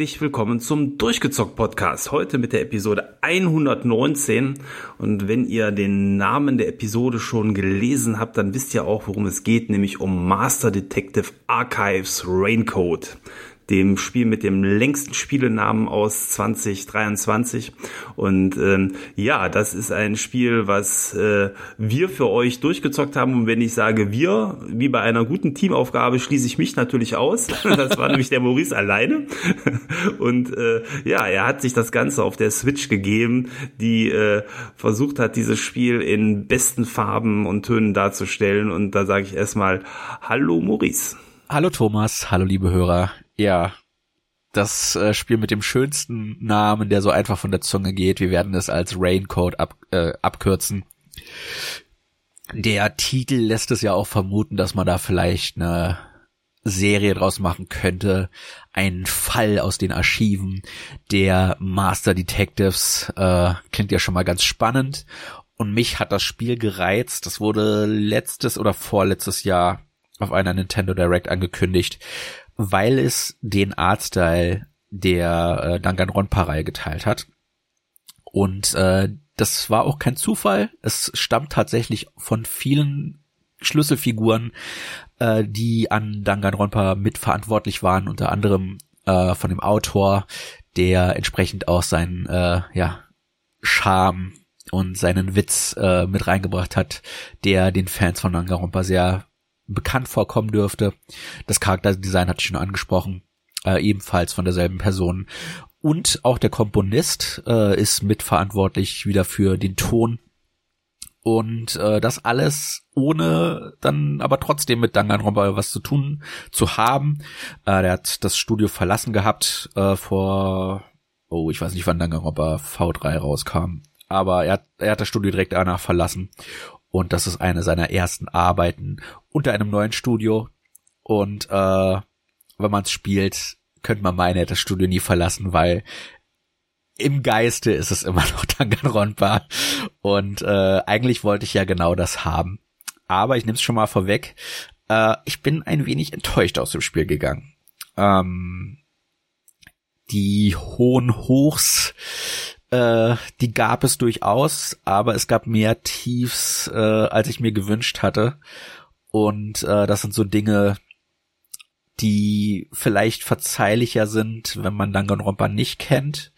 herzlich willkommen zum Durchgezockt Podcast. Heute mit der Episode 119. Und wenn ihr den Namen der Episode schon gelesen habt, dann wisst ihr auch, worum es geht, nämlich um Master Detective Archives Raincoat dem Spiel mit dem längsten Spielenamen aus 2023. Und ähm, ja, das ist ein Spiel, was äh, wir für euch durchgezockt haben. Und wenn ich sage wir, wie bei einer guten Teamaufgabe, schließe ich mich natürlich aus. Das war nämlich der Maurice alleine. Und äh, ja, er hat sich das Ganze auf der Switch gegeben, die äh, versucht hat, dieses Spiel in besten Farben und Tönen darzustellen. Und da sage ich erstmal Hallo Maurice. Hallo Thomas, hallo liebe Hörer. Ja, das äh, Spiel mit dem schönsten Namen, der so einfach von der Zunge geht. Wir werden es als Raincoat ab, äh, abkürzen. Der Titel lässt es ja auch vermuten, dass man da vielleicht eine Serie draus machen könnte. Ein Fall aus den Archiven der Master Detectives. Äh, klingt ja schon mal ganz spannend. Und mich hat das Spiel gereizt. Das wurde letztes oder vorletztes Jahr auf einer Nintendo Direct angekündigt weil es den Artstyle der äh, Danganronpa-Reihe geteilt hat. Und äh, das war auch kein Zufall. Es stammt tatsächlich von vielen Schlüsselfiguren, äh, die an Danganronpa mitverantwortlich waren, unter anderem äh, von dem Autor, der entsprechend auch seinen äh, ja, Charme und seinen Witz äh, mit reingebracht hat, der den Fans von Danganronpa sehr bekannt vorkommen dürfte. Das Charakterdesign hatte ich schon angesprochen, äh, ebenfalls von derselben Person. Und auch der Komponist äh, ist mitverantwortlich wieder für den Ton. Und äh, das alles ohne dann aber trotzdem mit Danganronpa was zu tun zu haben. Äh, der hat das Studio verlassen gehabt äh, vor, oh, ich weiß nicht, wann Danganronpa V3 rauskam. Aber er er hat das Studio direkt danach verlassen und das ist eine seiner ersten Arbeiten unter einem neuen Studio. Und äh, wenn man es spielt, könnte man meinen, er hat das Studio nie verlassen, weil im Geiste ist es immer noch Danganronpa. Und äh, eigentlich wollte ich ja genau das haben. Aber ich nehme es schon mal vorweg. Äh, ich bin ein wenig enttäuscht aus dem Spiel gegangen. Ähm, die hohen Hochs äh, die gab es durchaus, aber es gab mehr Tiefs, äh, als ich mir gewünscht hatte. Und äh, das sind so Dinge, die vielleicht verzeihlicher sind, wenn man Danganronpa nicht kennt.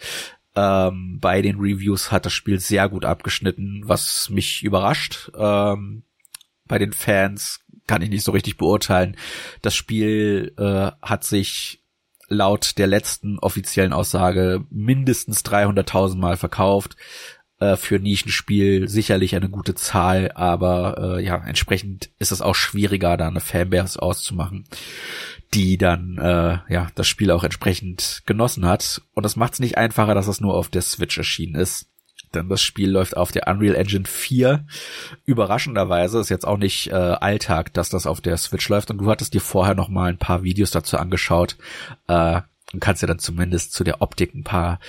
Ähm, bei den Reviews hat das Spiel sehr gut abgeschnitten, was mich überrascht. Ähm, bei den Fans kann ich nicht so richtig beurteilen. Das Spiel äh, hat sich laut der letzten offiziellen Aussage mindestens 300.000 Mal verkauft. Äh, für Nischenspiel sicherlich eine gute Zahl, aber äh, ja, entsprechend ist es auch schwieriger, da eine Fanbase auszumachen, die dann äh, ja das Spiel auch entsprechend genossen hat. Und das macht es nicht einfacher, dass es nur auf der Switch erschienen ist denn das Spiel läuft auf der Unreal Engine 4. Überraschenderweise ist jetzt auch nicht äh, Alltag, dass das auf der Switch läuft und du hattest dir vorher noch mal ein paar Videos dazu angeschaut äh, und kannst ja dann zumindest zu der Optik ein paar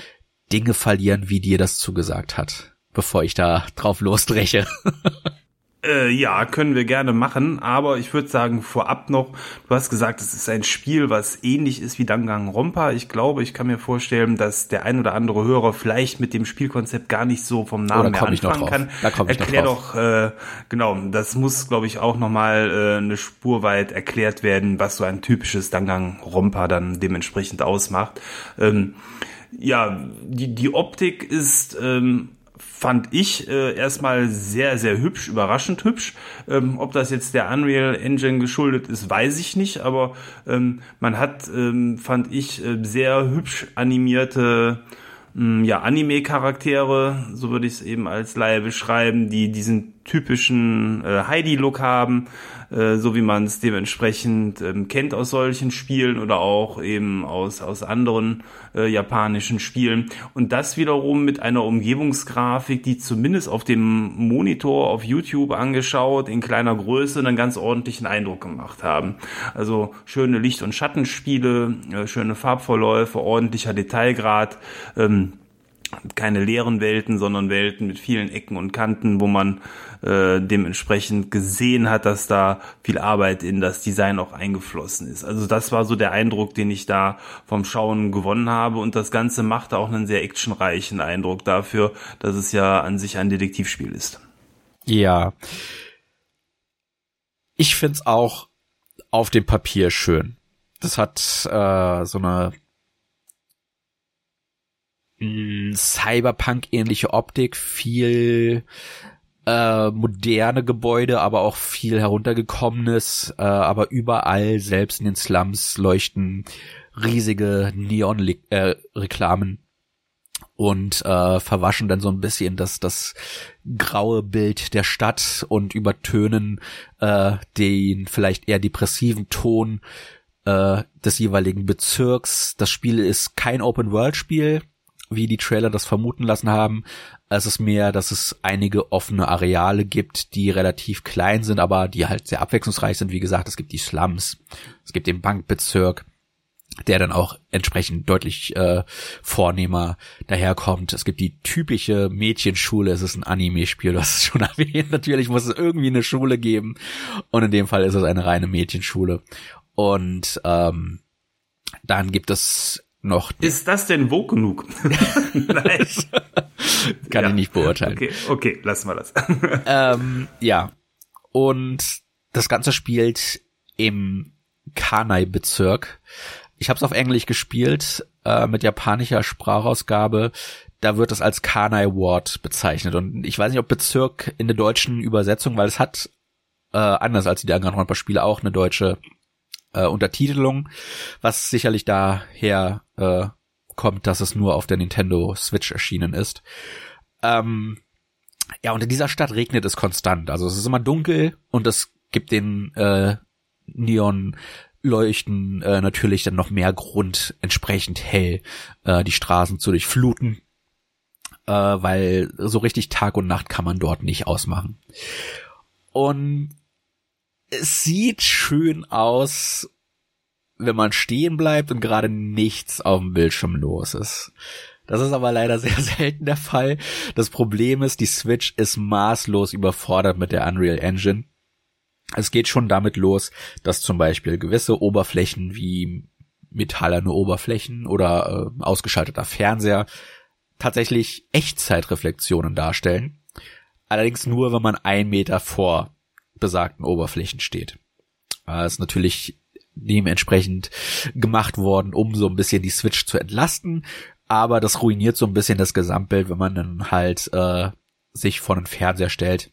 Dinge verlieren, wie dir das zugesagt hat, bevor ich da drauf losdreche. Äh, ja, können wir gerne machen, aber ich würde sagen, vorab noch, du hast gesagt, es ist ein Spiel, was ähnlich ist wie Danganronpa. Ich glaube, ich kann mir vorstellen, dass der ein oder andere Hörer vielleicht mit dem Spielkonzept gar nicht so vom Namen oh, her anfangen kann. Da komm ich Erklär noch doch, äh, genau, das muss, glaube ich, auch nochmal äh, eine Spur weit erklärt werden, was so ein typisches Danganronpa dann dementsprechend ausmacht. Ähm, ja, die, die Optik ist ähm, fand ich äh, erstmal sehr, sehr hübsch, überraschend hübsch. Ähm, ob das jetzt der Unreal Engine geschuldet ist, weiß ich nicht, aber ähm, man hat, ähm, fand ich, äh, sehr hübsch animierte mm, ja, Anime-Charaktere, so würde ich es eben als Laie beschreiben, die diesen typischen äh, Heidi-Look haben, äh, so wie man es dementsprechend ähm, kennt aus solchen Spielen oder auch eben aus, aus anderen äh, japanischen Spielen. Und das wiederum mit einer Umgebungsgrafik, die zumindest auf dem Monitor auf YouTube angeschaut, in kleiner Größe einen ganz ordentlichen Eindruck gemacht haben. Also schöne Licht- und Schattenspiele, äh, schöne Farbverläufe, ordentlicher Detailgrad. Ähm, keine leeren Welten, sondern Welten mit vielen Ecken und Kanten, wo man äh, dementsprechend gesehen hat, dass da viel Arbeit in das Design auch eingeflossen ist. Also das war so der Eindruck, den ich da vom Schauen gewonnen habe und das Ganze machte auch einen sehr actionreichen Eindruck dafür, dass es ja an sich ein Detektivspiel ist. Ja. Ich find's auch auf dem Papier schön. Das hat äh, so eine Cyberpunk-ähnliche Optik, viel äh, moderne Gebäude, aber auch viel heruntergekommenes, äh, aber überall, selbst in den Slums, leuchten riesige Neon-Reklamen äh, und äh, verwaschen dann so ein bisschen das, das graue Bild der Stadt und übertönen äh, den vielleicht eher depressiven Ton äh, des jeweiligen Bezirks. Das Spiel ist kein Open-World-Spiel, wie die Trailer das vermuten lassen haben. Es ist mehr, dass es einige offene Areale gibt, die relativ klein sind, aber die halt sehr abwechslungsreich sind. Wie gesagt, es gibt die Slums, es gibt den Bankbezirk, der dann auch entsprechend deutlich äh, vornehmer daherkommt. Es gibt die typische Mädchenschule, es ist ein Anime-Spiel, du hast es schon erwähnt. Natürlich muss es irgendwie eine Schule geben und in dem Fall ist es eine reine Mädchenschule. Und ähm, dann gibt es noch. Ist das denn wo genug? Nein. Kann ja. ich nicht beurteilen. Okay, okay, lassen wir das. ähm, ja. Und das Ganze spielt im Kanai-Bezirk. Ich habe es auf Englisch gespielt, äh, mit japanischer Sprachausgabe. Da wird es als Kanai Ward bezeichnet. Und ich weiß nicht, ob Bezirk in der deutschen Übersetzung, weil es hat, äh, anders als die Danganronpa-Spiele, auch eine deutsche äh, Untertitelung, was sicherlich daher äh, kommt, dass es nur auf der Nintendo Switch erschienen ist. Ähm, ja, und in dieser Stadt regnet es konstant. Also es ist immer dunkel und es gibt den äh, Neon Leuchten äh, natürlich dann noch mehr Grund, entsprechend hell äh, die Straßen zu durchfluten, äh, weil so richtig Tag und Nacht kann man dort nicht ausmachen. Und es sieht schön aus, wenn man stehen bleibt und gerade nichts auf dem Bildschirm los ist. Das ist aber leider sehr selten der Fall. Das Problem ist, die Switch ist maßlos überfordert mit der Unreal Engine. Es geht schon damit los, dass zum Beispiel gewisse Oberflächen wie metallerne Oberflächen oder äh, ausgeschalteter Fernseher tatsächlich Echtzeitreflexionen darstellen. Allerdings nur, wenn man ein Meter vor besagten Oberflächen steht. Das ist natürlich dementsprechend gemacht worden, um so ein bisschen die Switch zu entlasten. Aber das ruiniert so ein bisschen das Gesamtbild, wenn man dann halt äh, sich vor den Fernseher stellt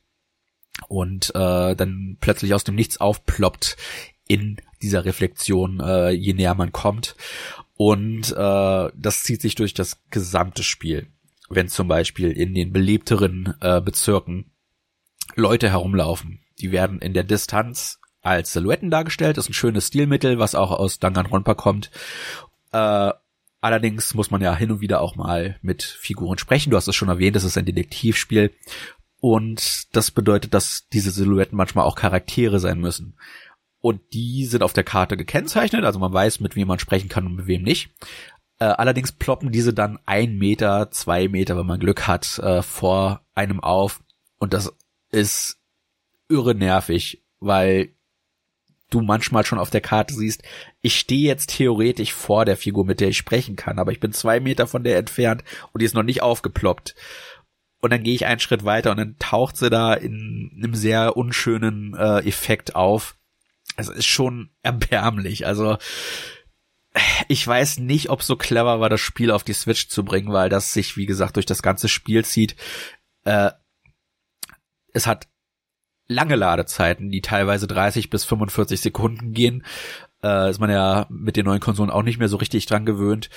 und äh, dann plötzlich aus dem Nichts aufploppt in dieser Reflexion, äh, je näher man kommt. Und äh, das zieht sich durch das gesamte Spiel. Wenn zum Beispiel in den belebteren äh, Bezirken Leute herumlaufen, die werden in der Distanz als Silhouetten dargestellt. Das ist ein schönes Stilmittel, was auch aus Danganronpa kommt. Äh, allerdings muss man ja hin und wieder auch mal mit Figuren sprechen. Du hast es schon erwähnt, es ist ein Detektivspiel. Und das bedeutet, dass diese Silhouetten manchmal auch Charaktere sein müssen. Und die sind auf der Karte gekennzeichnet, also man weiß, mit wem man sprechen kann und mit wem nicht. Äh, allerdings ploppen diese dann ein Meter, zwei Meter, wenn man Glück hat, äh, vor einem auf. Und das ist irre nervig, weil du manchmal schon auf der Karte siehst, ich stehe jetzt theoretisch vor der Figur, mit der ich sprechen kann, aber ich bin zwei Meter von der entfernt und die ist noch nicht aufgeploppt. Und dann gehe ich einen Schritt weiter und dann taucht sie da in einem sehr unschönen äh, Effekt auf. Es ist schon erbärmlich. Also ich weiß nicht, ob so clever war, das Spiel auf die Switch zu bringen, weil das sich, wie gesagt, durch das ganze Spiel zieht. Äh, es hat lange Ladezeiten, die teilweise 30 bis 45 Sekunden gehen. Äh, ist man ja mit den neuen Konsolen auch nicht mehr so richtig dran gewöhnt.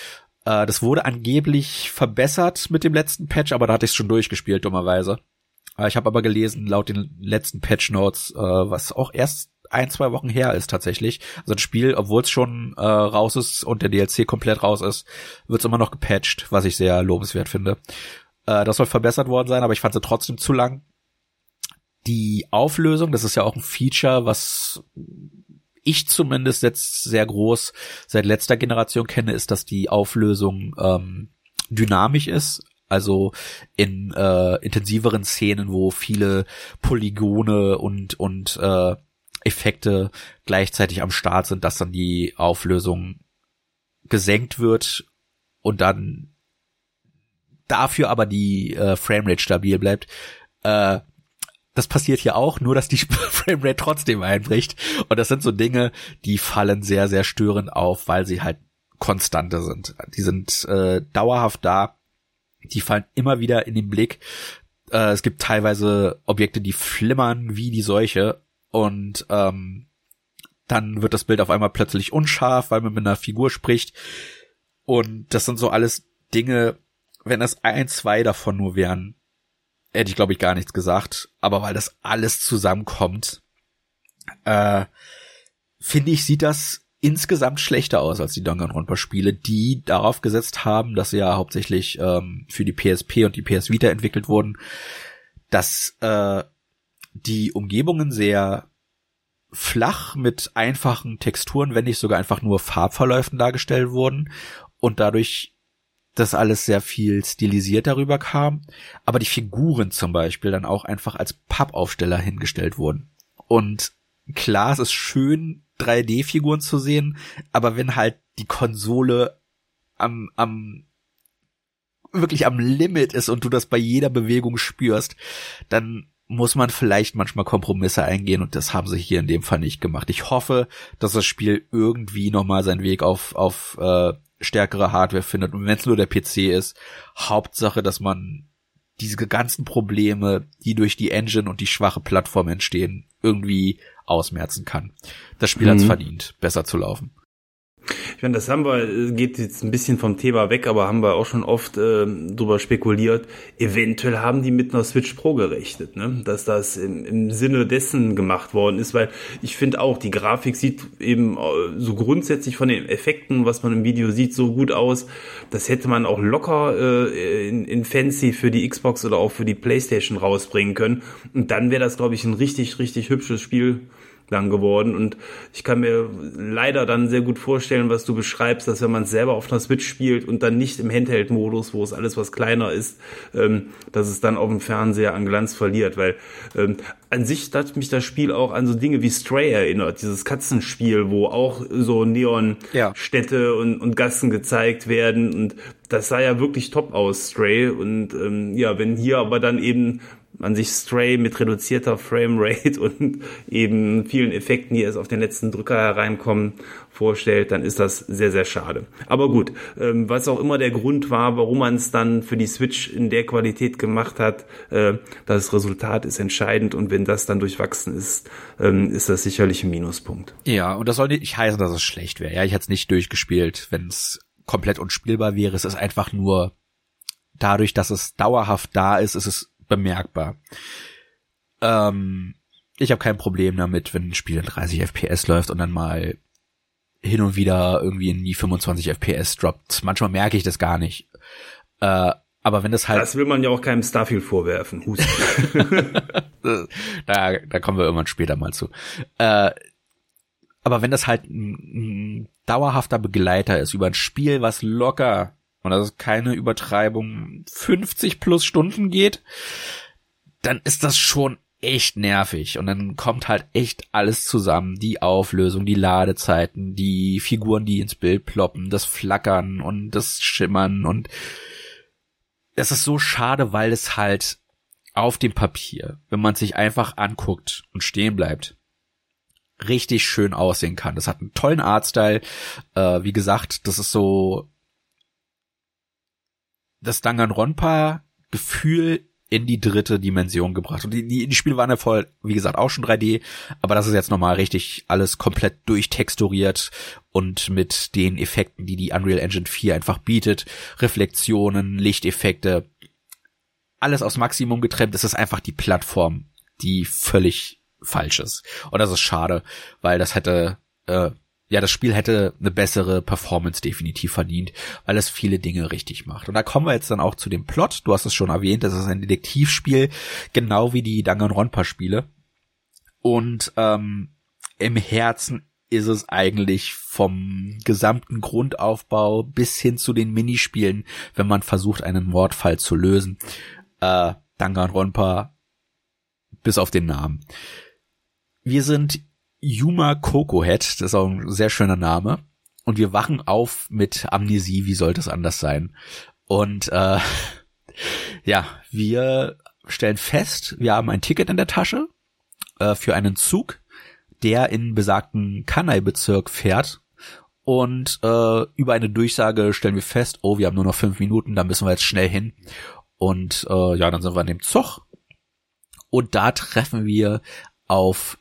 Äh, das wurde angeblich verbessert mit dem letzten Patch, aber da hatte ich es schon durchgespielt, dummerweise. Äh, ich habe aber gelesen, laut den letzten Patch Notes, äh, was auch erst ein, zwei Wochen her ist tatsächlich. Also das Spiel, obwohl es schon äh, raus ist und der DLC komplett raus ist, wird es immer noch gepatcht, was ich sehr lobenswert finde. Äh, das soll verbessert worden sein, aber ich fand sie trotzdem zu lang die Auflösung, das ist ja auch ein Feature, was ich zumindest jetzt sehr groß seit letzter Generation kenne, ist, dass die Auflösung ähm, dynamisch ist. Also in äh, intensiveren Szenen, wo viele Polygone und und äh, Effekte gleichzeitig am Start sind, dass dann die Auflösung gesenkt wird und dann dafür aber die äh, Framerate stabil bleibt. Äh, das passiert hier auch, nur dass die Framerate trotzdem einbricht. Und das sind so Dinge, die fallen sehr, sehr störend auf, weil sie halt konstante sind. Die sind äh, dauerhaft da. Die fallen immer wieder in den Blick. Äh, es gibt teilweise Objekte, die flimmern wie die Seuche. Und ähm, dann wird das Bild auf einmal plötzlich unscharf, weil man mit einer Figur spricht. Und das sind so alles Dinge, wenn das ein, zwei davon nur wären, hätte ich glaube ich gar nichts gesagt. Aber weil das alles zusammenkommt, äh, finde ich, sieht das insgesamt schlechter aus als die Danganronpa-Spiele, die darauf gesetzt haben, dass sie ja hauptsächlich ähm, für die PSP und die PS Vita entwickelt wurden, dass äh, die Umgebungen sehr flach mit einfachen Texturen, wenn nicht sogar einfach nur Farbverläufen dargestellt wurden und dadurch das alles sehr viel stilisiert darüber kam, aber die Figuren zum Beispiel dann auch einfach als Pappaufsteller hingestellt wurden. Und klar, es ist schön, 3D-Figuren zu sehen, aber wenn halt die Konsole am, am wirklich am Limit ist und du das bei jeder Bewegung spürst, dann muss man vielleicht manchmal Kompromisse eingehen und das haben sie hier in dem Fall nicht gemacht. Ich hoffe, dass das Spiel irgendwie nochmal seinen Weg auf, auf äh, stärkere Hardware findet. Und wenn es nur der PC ist, Hauptsache, dass man diese ganzen Probleme, die durch die Engine und die schwache Plattform entstehen, irgendwie ausmerzen kann. Das Spiel mhm. hat's verdient, besser zu laufen. Ich meine, das haben wir, geht jetzt ein bisschen vom Thema weg, aber haben wir auch schon oft äh, drüber spekuliert. Eventuell haben die mit einer Switch Pro gerechnet, ne? dass das im, im Sinne dessen gemacht worden ist, weil ich finde auch, die Grafik sieht eben äh, so grundsätzlich von den Effekten, was man im Video sieht, so gut aus. Das hätte man auch locker äh, in, in Fancy für die Xbox oder auch für die Playstation rausbringen können. Und dann wäre das, glaube ich, ein richtig, richtig hübsches Spiel lang geworden. Und ich kann mir leider dann sehr gut vorstellen, was du beschreibst, dass wenn man es selber auf einer Switch spielt und dann nicht im Handheld-Modus, wo es alles was kleiner ist, ähm, dass es dann auf dem Fernseher an Glanz verliert. Weil ähm, an sich hat mich das Spiel auch an so Dinge wie Stray erinnert, dieses Katzenspiel, wo auch so Neonstädte ja. und, und Gassen gezeigt werden. Und das sah ja wirklich top aus, Stray. Und ähm, ja, wenn hier aber dann eben man sich Stray mit reduzierter Framerate und eben vielen Effekten, die erst auf den letzten Drücker hereinkommen, vorstellt, dann ist das sehr, sehr schade. Aber gut, ähm, was auch immer der Grund war, warum man es dann für die Switch in der Qualität gemacht hat, äh, das Resultat ist entscheidend und wenn das dann durchwachsen ist, ähm, ist das sicherlich ein Minuspunkt. Ja, und das soll nicht heißen, dass es schlecht wäre. Ja, ich hätte es nicht durchgespielt, wenn es komplett unspielbar wäre. Es ist einfach nur dadurch, dass es dauerhaft da ist, ist es bemerkbar. Ähm, ich habe kein Problem damit, wenn ein Spiel in 30 FPS läuft und dann mal hin und wieder irgendwie in die 25 FPS droppt. Manchmal merke ich das gar nicht. Äh, aber wenn das halt. Das will man ja auch keinem Starfield vorwerfen. da, da kommen wir irgendwann später mal zu. Äh, aber wenn das halt ein, ein dauerhafter Begleiter ist über ein Spiel, was locker und das ist keine Übertreibung, 50 plus Stunden geht, dann ist das schon echt nervig und dann kommt halt echt alles zusammen. Die Auflösung, die Ladezeiten, die Figuren, die ins Bild ploppen, das Flackern und das Schimmern und es ist so schade, weil es halt auf dem Papier, wenn man sich einfach anguckt und stehen bleibt, richtig schön aussehen kann. Das hat einen tollen Artstyle. Äh, wie gesagt, das ist so das Danganronpa-Gefühl in die dritte Dimension gebracht. Und die, die, die Spiele waren ja voll, wie gesagt, auch schon 3D, aber das ist jetzt nochmal richtig alles komplett durchtexturiert und mit den Effekten, die die Unreal Engine 4 einfach bietet, Reflexionen, Lichteffekte, alles aufs Maximum getrennt. Es ist einfach die Plattform, die völlig falsch ist. Und das ist schade, weil das hätte äh, ja, das Spiel hätte eine bessere Performance definitiv verdient, weil es viele Dinge richtig macht. Und da kommen wir jetzt dann auch zu dem Plot. Du hast es schon erwähnt, das ist ein Detektivspiel, genau wie die Danganronpa-Spiele. Und ähm, im Herzen ist es eigentlich vom gesamten Grundaufbau bis hin zu den Minispielen, wenn man versucht, einen Mordfall zu lösen. Äh, Danganronpa bis auf den Namen. Wir sind Yuma Cocohead, das ist auch ein sehr schöner Name. Und wir wachen auf mit Amnesie, wie sollte es anders sein? Und äh, ja, wir stellen fest, wir haben ein Ticket in der Tasche äh, für einen Zug, der in besagten Kanai-Bezirk fährt. Und äh, über eine Durchsage stellen wir fest, oh, wir haben nur noch fünf Minuten, da müssen wir jetzt schnell hin. Und äh, ja, dann sind wir in dem Zug. Und da treffen wir auf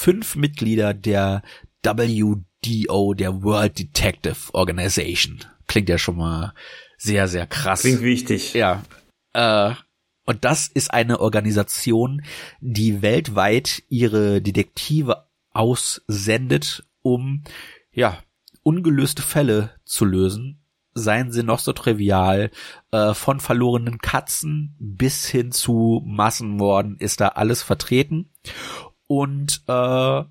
fünf Mitglieder der WDO, der World Detective Organization. Klingt ja schon mal sehr, sehr krass. Klingt wichtig. Ja. Äh, und das ist eine Organisation, die weltweit ihre Detektive aussendet, um ja ungelöste Fälle zu lösen. Seien sie noch so trivial, äh, von verlorenen Katzen bis hin zu Massenmorden ist da alles vertreten. Und äh,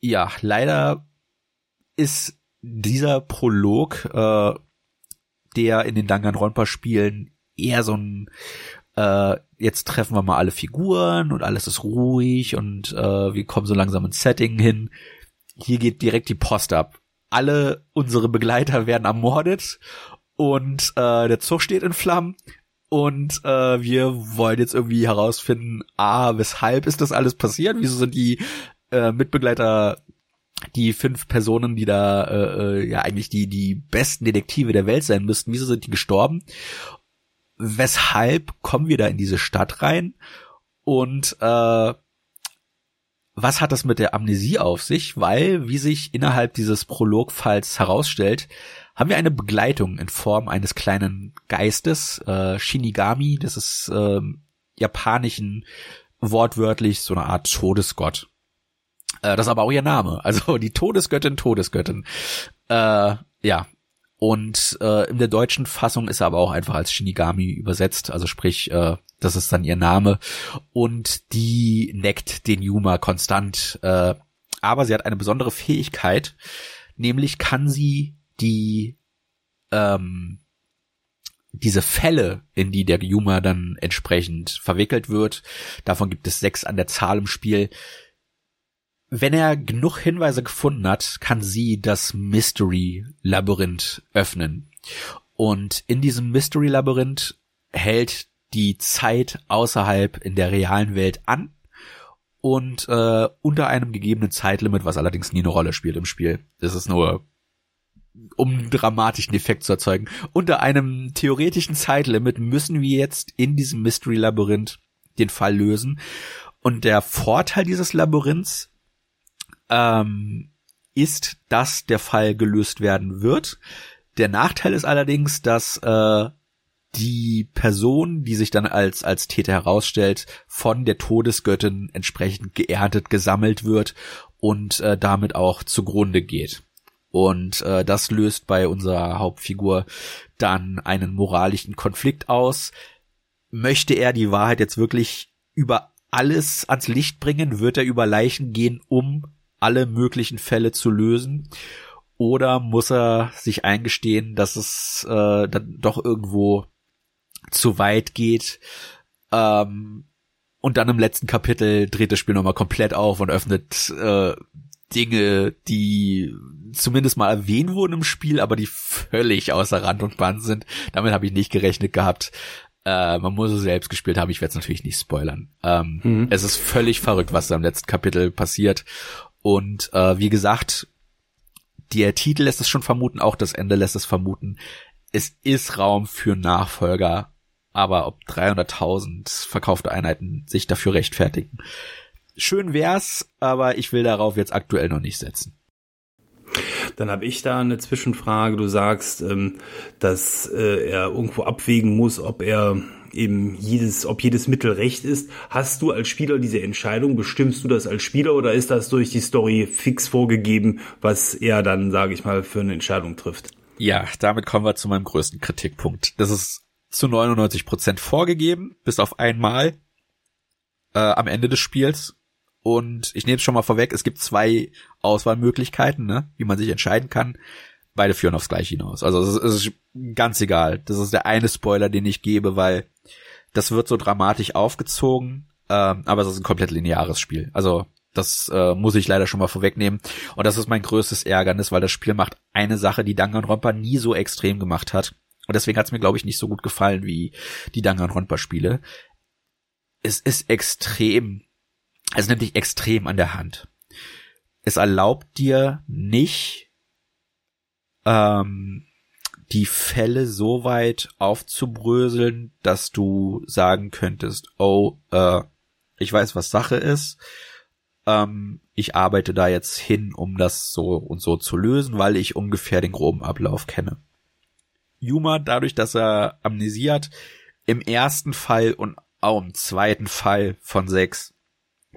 ja, leider ist dieser Prolog, äh, der in den Danganronpa-Spielen eher so ein äh, jetzt treffen wir mal alle Figuren und alles ist ruhig und äh, wir kommen so langsam ins Setting hin. Hier geht direkt die Post ab. Alle unsere Begleiter werden ermordet und äh, der Zug steht in Flammen und äh, wir wollen jetzt irgendwie herausfinden, ah, weshalb ist das alles passiert? Wieso sind die äh, Mitbegleiter die fünf Personen, die da äh, äh ja eigentlich die die besten Detektive der Welt sein müssten, wieso sind die gestorben? weshalb kommen wir da in diese Stadt rein und äh, was hat das mit der Amnesie auf sich? Weil, wie sich innerhalb dieses Prologfalls herausstellt, haben wir eine Begleitung in Form eines kleinen Geistes, äh, Shinigami, das ist äh, japanischen wortwörtlich so eine Art Todesgott. Äh, das ist aber auch ihr Name, also die Todesgöttin, Todesgöttin. Äh, ja, und äh, in der deutschen Fassung ist er aber auch einfach als Shinigami übersetzt, also sprich, äh, das ist dann ihr Name. Und die neckt den Yuma konstant. Äh, aber sie hat eine besondere Fähigkeit, nämlich kann sie die ähm, diese Fälle, in die der Yuma dann entsprechend verwickelt wird, davon gibt es sechs an der Zahl im Spiel, wenn er genug Hinweise gefunden hat, kann sie das Mystery-Labyrinth öffnen. Und in diesem Mystery-Labyrinth hält die Zeit außerhalb in der realen Welt an und äh, unter einem gegebenen Zeitlimit, was allerdings nie eine Rolle spielt im Spiel. Das ist nur um dramatischen Effekt zu erzeugen. Unter einem theoretischen Zeitlimit müssen wir jetzt in diesem Mystery-Labyrinth den Fall lösen. Und der Vorteil dieses Labyrinths ähm, ist, dass der Fall gelöst werden wird. Der Nachteil ist allerdings, dass äh, die Person, die sich dann als als Täter herausstellt, von der Todesgöttin entsprechend geerntet, gesammelt wird und äh, damit auch zugrunde geht. Und äh, das löst bei unserer Hauptfigur dann einen moralischen Konflikt aus. Möchte er die Wahrheit jetzt wirklich über alles ans Licht bringen? Wird er über Leichen gehen, um alle möglichen Fälle zu lösen? Oder muss er sich eingestehen, dass es äh, dann doch irgendwo zu weit geht? Ähm, und dann im letzten Kapitel dreht das Spiel nochmal komplett auf und öffnet äh, Dinge, die zumindest mal erwähnt wurden im Spiel, aber die völlig außer Rand und Band sind. Damit habe ich nicht gerechnet gehabt. Äh, man muss es selbst gespielt haben. Ich werde es natürlich nicht spoilern. Ähm, mhm. Es ist völlig verrückt, was da im letzten Kapitel passiert. Und äh, wie gesagt, der Titel lässt es schon vermuten, auch das Ende lässt es vermuten. Es ist Raum für Nachfolger, aber ob 300.000 verkaufte Einheiten sich dafür rechtfertigen. Schön wär's, aber ich will darauf jetzt aktuell noch nicht setzen. Dann habe ich da eine Zwischenfrage. Du sagst, ähm, dass äh, er irgendwo abwägen muss, ob er eben jedes, ob jedes Mittel recht ist. Hast du als Spieler diese Entscheidung? Bestimmst du das als Spieler oder ist das durch die Story fix vorgegeben, was er dann, sage ich mal, für eine Entscheidung trifft? Ja, damit kommen wir zu meinem größten Kritikpunkt. Das ist zu 99 Prozent vorgegeben, bis auf einmal äh, am Ende des Spiels. Und ich nehme es schon mal vorweg, es gibt zwei Auswahlmöglichkeiten, ne, wie man sich entscheiden kann. Beide führen aufs Gleiche hinaus. Also es ist, es ist ganz egal. Das ist der eine Spoiler, den ich gebe, weil das wird so dramatisch aufgezogen, ähm, aber es ist ein komplett lineares Spiel. Also das äh, muss ich leider schon mal vorwegnehmen. Und das ist mein größtes Ärgernis, weil das Spiel macht eine Sache, die Danganronpa nie so extrem gemacht hat. Und deswegen hat es mir, glaube ich, nicht so gut gefallen wie die Danganronpa-Spiele. Es ist extrem es nimmt dich extrem an der Hand. Es erlaubt dir nicht, ähm, die Fälle so weit aufzubröseln, dass du sagen könntest, oh, äh, ich weiß, was Sache ist. Ähm, ich arbeite da jetzt hin, um das so und so zu lösen, weil ich ungefähr den groben Ablauf kenne. Yuma, dadurch, dass er amnesiert, im ersten Fall und auch im zweiten Fall von sechs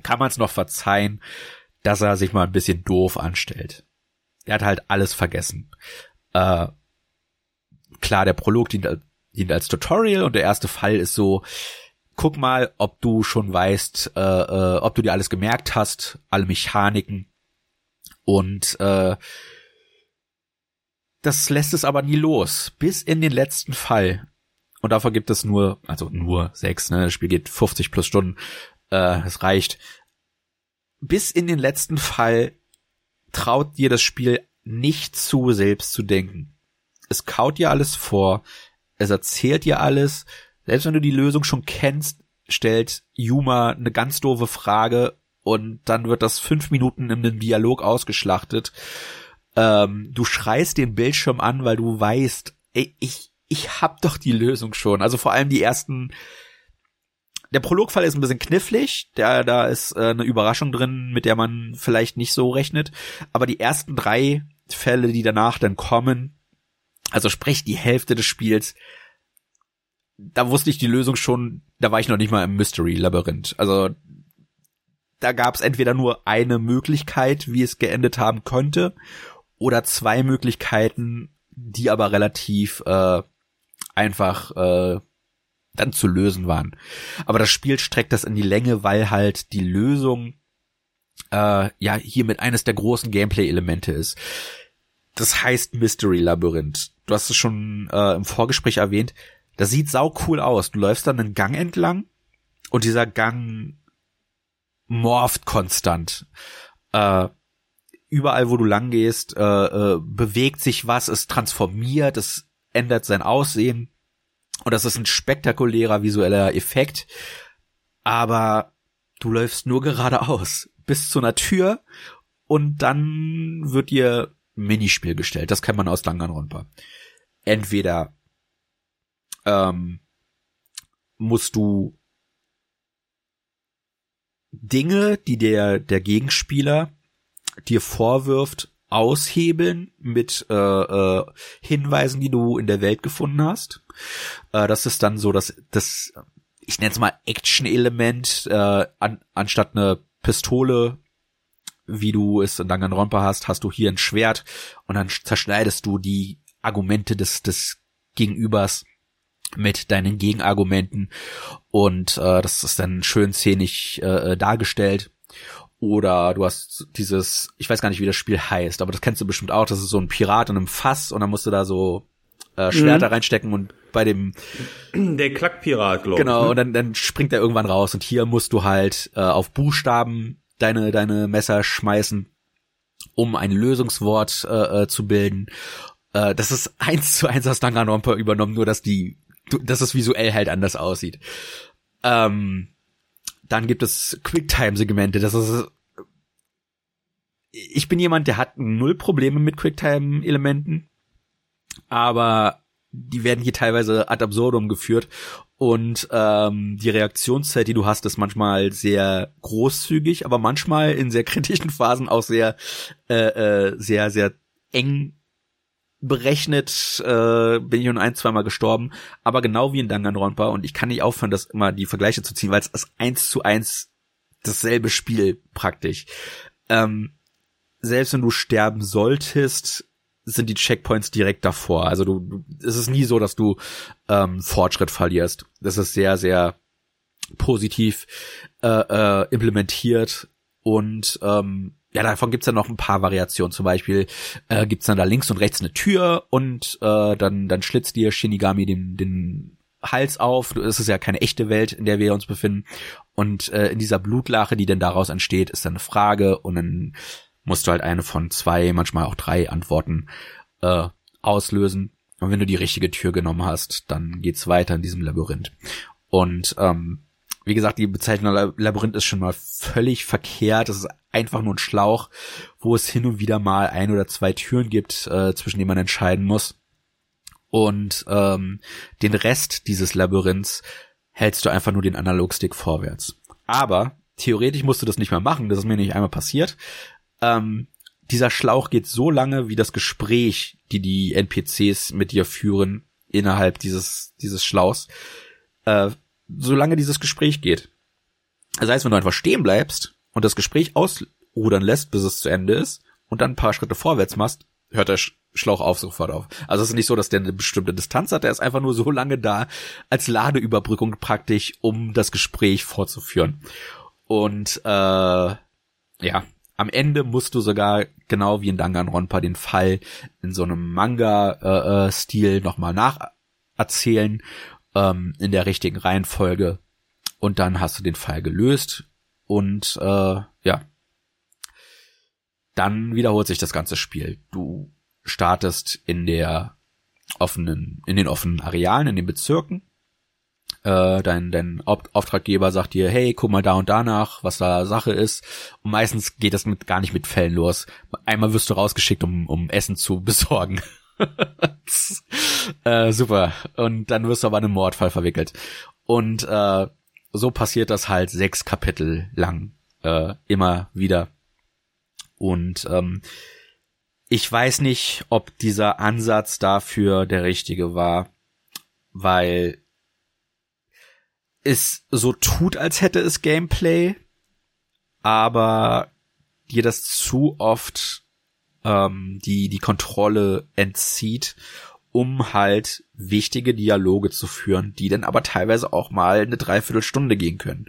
kann man es noch verzeihen, dass er sich mal ein bisschen doof anstellt. Er hat halt alles vergessen. Äh, klar, der Prolog dient, dient als Tutorial und der erste Fall ist so, guck mal, ob du schon weißt, äh, äh, ob du dir alles gemerkt hast, alle Mechaniken. Und äh, das lässt es aber nie los, bis in den letzten Fall. Und davon gibt es nur, also nur sechs, ne? Das Spiel geht 50 plus Stunden äh, es reicht. Bis in den letzten Fall traut dir das Spiel nicht zu, selbst zu denken. Es kaut dir alles vor, es erzählt dir alles. Selbst wenn du die Lösung schon kennst, stellt Yuma eine ganz doofe Frage und dann wird das fünf Minuten in einem Dialog ausgeschlachtet. Ähm, du schreist den Bildschirm an, weil du weißt, ey, ich, ich hab doch die Lösung schon. Also vor allem die ersten der Prologfall ist ein bisschen knifflig, da, da ist äh, eine Überraschung drin, mit der man vielleicht nicht so rechnet. Aber die ersten drei Fälle, die danach dann kommen, also sprich die Hälfte des Spiels, da wusste ich die Lösung schon, da war ich noch nicht mal im Mystery-Labyrinth. Also da gab es entweder nur eine Möglichkeit, wie es geendet haben könnte, oder zwei Möglichkeiten, die aber relativ äh, einfach äh, dann zu lösen waren. Aber das Spiel streckt das in die Länge, weil halt die Lösung äh, ja hiermit eines der großen Gameplay-Elemente ist. Das heißt Mystery Labyrinth. Du hast es schon äh, im Vorgespräch erwähnt. Das sieht sau cool aus. Du läufst dann einen Gang entlang und dieser Gang morpht konstant. Äh, überall, wo du lang gehst, äh, äh, bewegt sich was, es transformiert, es ändert sein Aussehen. Und das ist ein spektakulärer visueller Effekt. Aber du läufst nur geradeaus bis zu einer Tür und dann wird dir Minispiel gestellt. Das kennt man aus Danganronpa. Entweder ähm, musst du Dinge, die der, der Gegenspieler dir vorwirft, aushebeln mit äh, äh, Hinweisen, die du in der Welt gefunden hast. Äh, das ist dann so, dass das, ich nenne es mal Action-Element, äh, an, anstatt eine Pistole, wie du es in Danganronpa hast, hast du hier ein Schwert und dann zerschneidest du die Argumente des, des Gegenübers mit deinen Gegenargumenten und äh, das ist dann schön szenisch äh, dargestellt oder du hast dieses, ich weiß gar nicht, wie das Spiel heißt, aber das kennst du bestimmt auch, das ist so ein Pirat in einem Fass und dann musst du da so äh, Schwerter mhm. reinstecken und bei dem der Klackpirat, glaube ich. Genau, ne? und dann, dann springt er irgendwann raus und hier musst du halt äh, auf Buchstaben deine deine Messer schmeißen, um ein Lösungswort äh, äh, zu bilden. Äh, das ist eins zu eins aus Danganronpa übernommen, nur dass die dass es visuell halt anders aussieht. Ähm, dann gibt es Quicktime-Segmente. Das ist ich bin jemand, der hat null Probleme mit Quicktime-Elementen, aber die werden hier teilweise ad absurdum geführt und ähm, die Reaktionszeit, die du hast, ist manchmal sehr großzügig, aber manchmal in sehr kritischen Phasen auch sehr, äh, äh, sehr, sehr eng berechnet äh, bin ich schon ein, zweimal gestorben, aber genau wie in Danganronpa und ich kann nicht aufhören, das immer die Vergleiche zu ziehen, weil es ist eins zu eins dasselbe Spiel praktisch. Ähm, selbst wenn du sterben solltest, sind die Checkpoints direkt davor. Also du es ist nie so, dass du ähm, Fortschritt verlierst. Das ist sehr, sehr positiv äh, äh, implementiert. Und ähm, ja, davon gibt's dann noch ein paar Variationen. Zum Beispiel äh, gibt's dann da links und rechts eine Tür und äh, dann, dann schlitzt dir Shinigami den, den Hals auf. Es ist ja keine echte Welt, in der wir uns befinden. Und äh, in dieser Blutlache, die denn daraus entsteht, ist dann eine Frage und dann musst du halt eine von zwei, manchmal auch drei Antworten äh, auslösen. Und wenn du die richtige Tür genommen hast, dann geht's weiter in diesem Labyrinth. Und ähm, wie gesagt, die Bezeichnung Labyrinth ist schon mal völlig verkehrt. Es ist einfach nur ein Schlauch, wo es hin und wieder mal ein oder zwei Türen gibt, äh, zwischen denen man entscheiden muss. Und ähm, den Rest dieses Labyrinths hältst du einfach nur den Analogstick vorwärts. Aber theoretisch musst du das nicht mehr machen. Das ist mir nicht einmal passiert. Ähm, dieser Schlauch geht so lange, wie das Gespräch, die die NPCs mit dir führen, innerhalb dieses, dieses Schlauchs. Äh, solange dieses Gespräch geht. Das heißt, wenn du einfach stehen bleibst und das Gespräch ausrudern lässt, bis es zu Ende ist, und dann ein paar Schritte vorwärts machst, hört der Schlauch auf sofort auf. Also es ist nicht so, dass der eine bestimmte Distanz hat, der ist einfach nur so lange da als Ladeüberbrückung praktisch, um das Gespräch fortzuführen. Und äh, ja, am Ende musst du sogar genau wie in Danganronpa den Fall in so einem Manga-Stil äh, äh nochmal nacherzählen ähm, in der richtigen Reihenfolge und dann hast du den Fall gelöst und äh, ja, dann wiederholt sich das ganze Spiel. Du startest in der offenen, in den offenen Arealen, in den Bezirken. Äh, dein, dein Auftraggeber sagt dir, hey, guck mal da und danach, was da Sache ist. Und meistens geht das mit, gar nicht mit Fällen los. Einmal wirst du rausgeschickt, um, um Essen zu besorgen. äh, super. Und dann wirst du aber in einen Mordfall verwickelt. Und äh, so passiert das halt sechs Kapitel lang. Äh, immer wieder. Und ähm, ich weiß nicht, ob dieser Ansatz dafür der richtige war, weil es so tut, als hätte es Gameplay, aber dir das zu oft ähm, die die Kontrolle entzieht, um halt wichtige Dialoge zu führen, die dann aber teilweise auch mal eine Dreiviertelstunde gehen können.